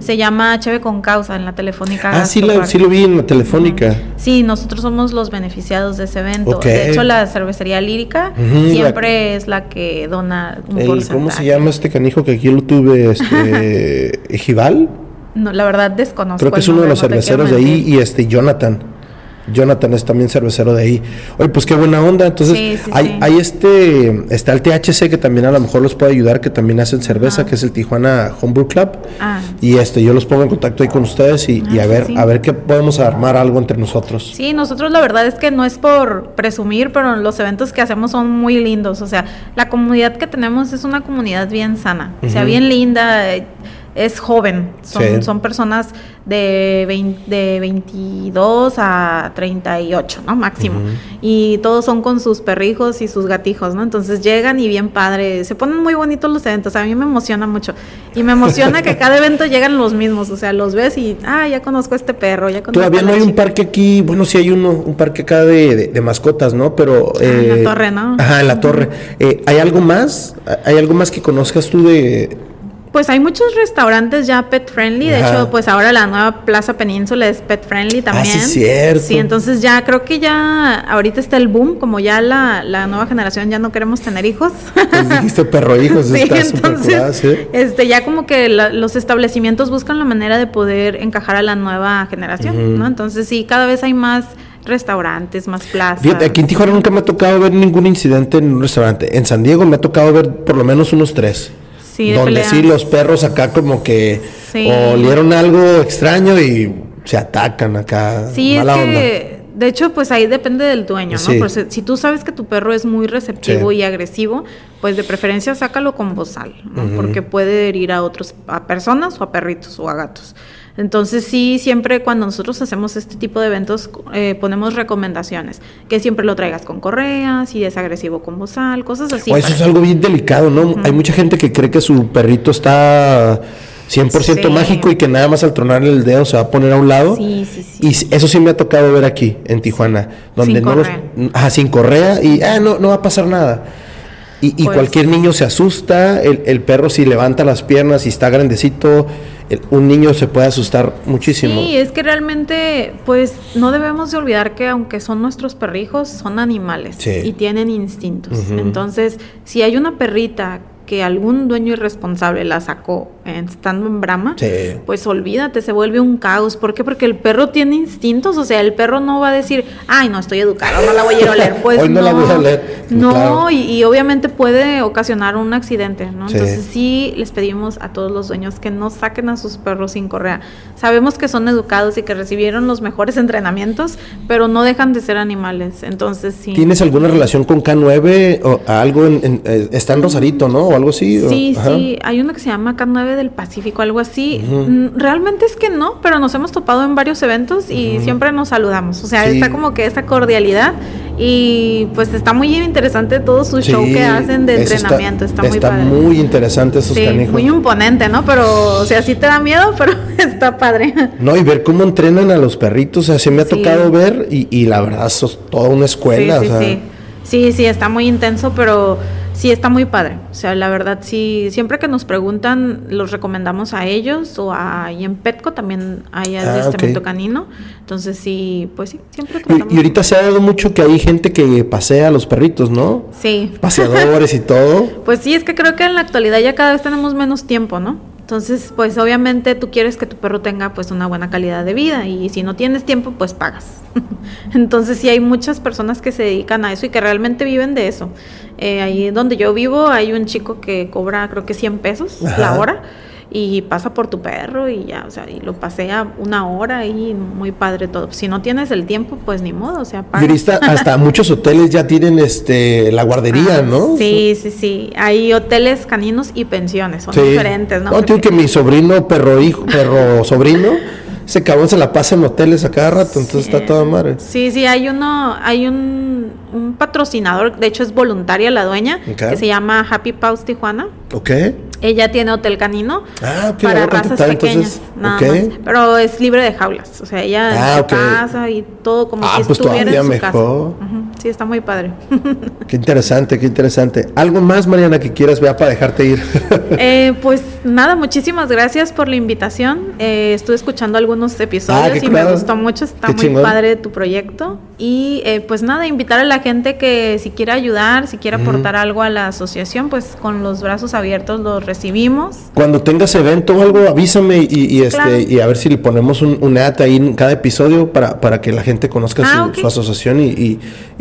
Se llama Cheve con Causa en la Telefónica. Ah, sí, sí, lo vi en la Telefónica. Sí, nosotros somos los beneficiados de ese evento. De hecho, la cervecería lírica siempre es la que dona un ¿Cómo se llama este canijo que aquí lo tuve? Este, ¿Ejival? No, la verdad desconozco. Creo que es uno de los cerveceros de ahí y este Jonathan. Jonathan es también cervecero de ahí. Oye, pues qué buena onda. Entonces, hay, hay este, está el THC que también a lo mejor los puede ayudar, que también hacen cerveza, que es el Tijuana Homebrew Club. Ah. Y este, yo los pongo en contacto ahí con ustedes y, a ah, ver, a ver qué podemos armar algo entre nosotros. Sí, nosotros la verdad es que no es por presumir, pero los eventos que hacemos son muy lindos. O sea, la comunidad que tenemos es una comunidad bien sana, o sea, bien linda es joven, son, son personas de, de 22 a 38, ¿no? Máximo. Y todos son con sus perrijos y sus gatijos, ¿no? Entonces llegan y bien padre, se ponen muy bonitos los eventos, a mí me emociona mucho. Y me emociona que cada evento llegan los mismos, o sea, los ves y, ah, ya conozco a este perro, ya conozco Todavía no hay un parque aquí, bueno, sí hay uno, un parque acá de, mascotas, ¿no? Pero... Ah, en la eh, torre, ¿no? Ajá, en la torre. Eh, ¿Hay algo más? ¿Hay algo más que conozcas tú de pues hay muchos restaurantes ya pet friendly. De hecho, pues ahora la nueva Plaza Península es pet friendly también. Ah, sí, cierto. Sí, entonces ya creo que ya ahorita está el boom, como ya la, la nueva generación ya no queremos tener hijos. Pues dijiste perro hijos, sí, entonces, este ya como que los establecimientos buscan la manera de poder encajar a la nueva generación, ¿no? Entonces sí, cada vez hay más restaurantes, más plazas. Fíjate, aquí en Tijuana nunca me ha tocado ver ningún incidente en un restaurante. En San Diego me ha tocado ver por lo menos unos tres donde sí los perros acá como que olieron algo extraño y se atacan acá. Sí, es que, de hecho, pues ahí depende del dueño, ¿no? si tú sabes que tu perro es muy receptivo y agresivo, pues de preferencia sácalo con bozal, ¿no? Porque puede herir a otros, a personas o a perritos o a gatos. Entonces sí, siempre cuando nosotros hacemos este tipo de eventos eh, ponemos recomendaciones, que siempre lo traigas con correa, si es agresivo con bozal, cosas así. O eso es algo bien delicado, ¿no? Hay mucha gente que cree que su perrito está 100% mágico y que nada más al tronar el dedo se va a poner a un lado. Sí, sí, sí. Y eso sí me ha tocado ver aquí, en Tijuana, donde sin no correa. Los, sin correa y ah, no, no va a pasar nada. Y, y pues cualquier niño se asusta, el, el perro si levanta las piernas y está grandecito, un niño se puede asustar muchísimo. Sí, es que realmente, pues no debemos de olvidar que aunque son nuestros perrijos, son animales y tienen instintos. Entonces, si hay una perrita que algún dueño irresponsable la sacó estando en brama, pues olvídate, se vuelve un caos. ¿Por qué? Porque el perro tiene instintos, o sea, el perro no va a decir, ay, no estoy educado, no la voy a ir a oler. Pues Hoy no, la voy a oler. No, y, obviamente puede ocasionar un accidente, ¿no? Entonces sí les pedimos a todos los dueños que no saquen a sus perros sin correa. Sabemos que son educados y que recibieron los mejores entrenamientos, pero no dejan de ser animales. Entonces sí. ¿Tienes alguna relación con K9 o algo en, eh, está en Rosarito, ¿no? Algo así. Sí, sí, hay uno que se llama K9 del Pacífico, algo así. Mm, realmente es que no, pero nos hemos topado en varios eventos y siempre nos saludamos. O sea, está como que esa cordialidad y pues está muy interesante todo su show que hacen de entrenamiento. Está, muy padre. muy interesante esos sí, Muy imponente, ¿no? Pero, o sea, sí te da miedo, pero está padre. No, y ver cómo entrenan a los perritos, o sea, sí me ha tocado ver y, y la verdad, es toda una escuela. Sí, sí, sí, sí, está muy intenso, pero Sí, está muy padre. O sea, la verdad, sí, siempre que nos preguntan, los recomendamos a ellos o a, y en Petco también hay ah, adiestramiento canino. Entonces, sí, pues sí, siempre y, y, ahorita se ha dado mucho que hay gente que pasea a los perritos, ¿no? Sí. Paseadores y todo. Pues sí, es que creo que en la actualidad ya cada vez tenemos menos tiempo, ¿no? Entonces, pues obviamente tú quieres que tu perro tenga pues una buena calidad de vida y si no tienes tiempo, pues pagas. Entonces, sí hay muchas personas que se dedican a eso y que realmente viven de eso. Eh, ahí donde yo vivo hay un chico que cobra creo que 100 pesos la hora y pasa por tu perro y ya, o sea, y lo pasea una hora y muy padre todo. Si no tienes el tiempo, pues ni modo, o sea, hasta muchos hoteles ya tienen este la guardería, ah, ¿no? Sí, sí, sí. Hay hoteles caninos y pensiones, son diferentes, ¿no? No, tengo que mi sobrino, perro hijo, perro sobrino ese cabrón se la pasa en hoteles a cada rato, entonces está toda madre. Sí, sí, hay uno, hay un, un patrocinador, de hecho es voluntaria la dueña, que se llama Happy Paws Tijuana. Ok. Ella tiene hotel canino ah, para razas pequeñas, nada más. Pero es libre de jaulas, o sea, ella ah, en su casa y todo como ah, si pues estuviera en su mejor. casa. Sí, está muy padre. qué interesante, qué interesante. ¿Algo más, Mariana, que quieras ver para dejarte ir? eh, pues nada, muchísimas gracias por la invitación. Eh, estuve escuchando algunos episodios ah, y me gustó mucho. Está muy padre tu proyecto. Y eh, pues nada, invitar a la gente que si quiere ayudar, si quiere aportar algo a la asociación, pues con los brazos abiertos los recibimos. Cuando tengas evento o algo, avísame y, este, y a ver si le ponemos un, un ad ahí en cada episodio para, para que la gente conozca ah, su, asociación y,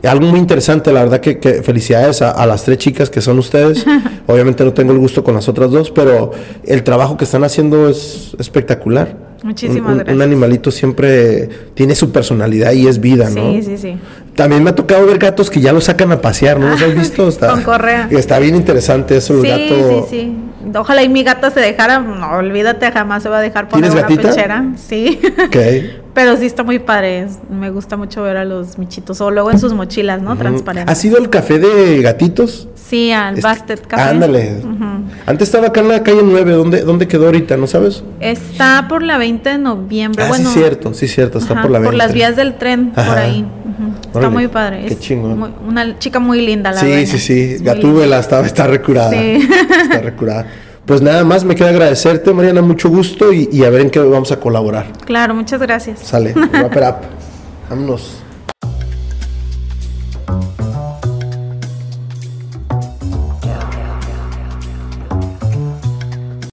algo muy interesante, la verdad que, felicidades a, las tres chicas que son ustedes. Obviamente no tengo el gusto con las otras dos, pero el trabajo que están haciendo es espectacular. Muchísimas gracias. Un animalito siempre tiene su personalidad y es vida, ¿no? Sí, sí, sí. También me ha tocado ver gatos que ya los sacan a pasear, ¿no los has visto? Está, con correa. Está bien interesante eso, el gato. Sí, sí, Ojalá y mi gata se dejara, no, olvídate, jamás se va a dejar poner una pechera. Sí. Ok. Pero sí está muy padre. Me gusta mucho ver a los michitos. O luego en sus mochilas, ¿no? Transparentes. ¿Has ido al café de gatitos? Sí, al Bastet Café. Ándale. Antes estaba acá en la calle 9. ¿Dónde, ¿Dónde quedó ahorita? ¿No sabes? Está por la 20 de noviembre. Ah, sí, cierto. Sí, cierto. Está por la 20. Por las vías del tren, por ahí. Está muy padre. Qué chingón. una chica muy linda, la verdad. Sí, sí, sí. Gatúbela estaba, está recurada. Sí. Está recurada. Pues nada más me queda agradecerte, Mariana, mucho gusto y, a ver en qué vamos a colaborar. Claro, muchas gracias. Sale, wrap it up. Vámonos.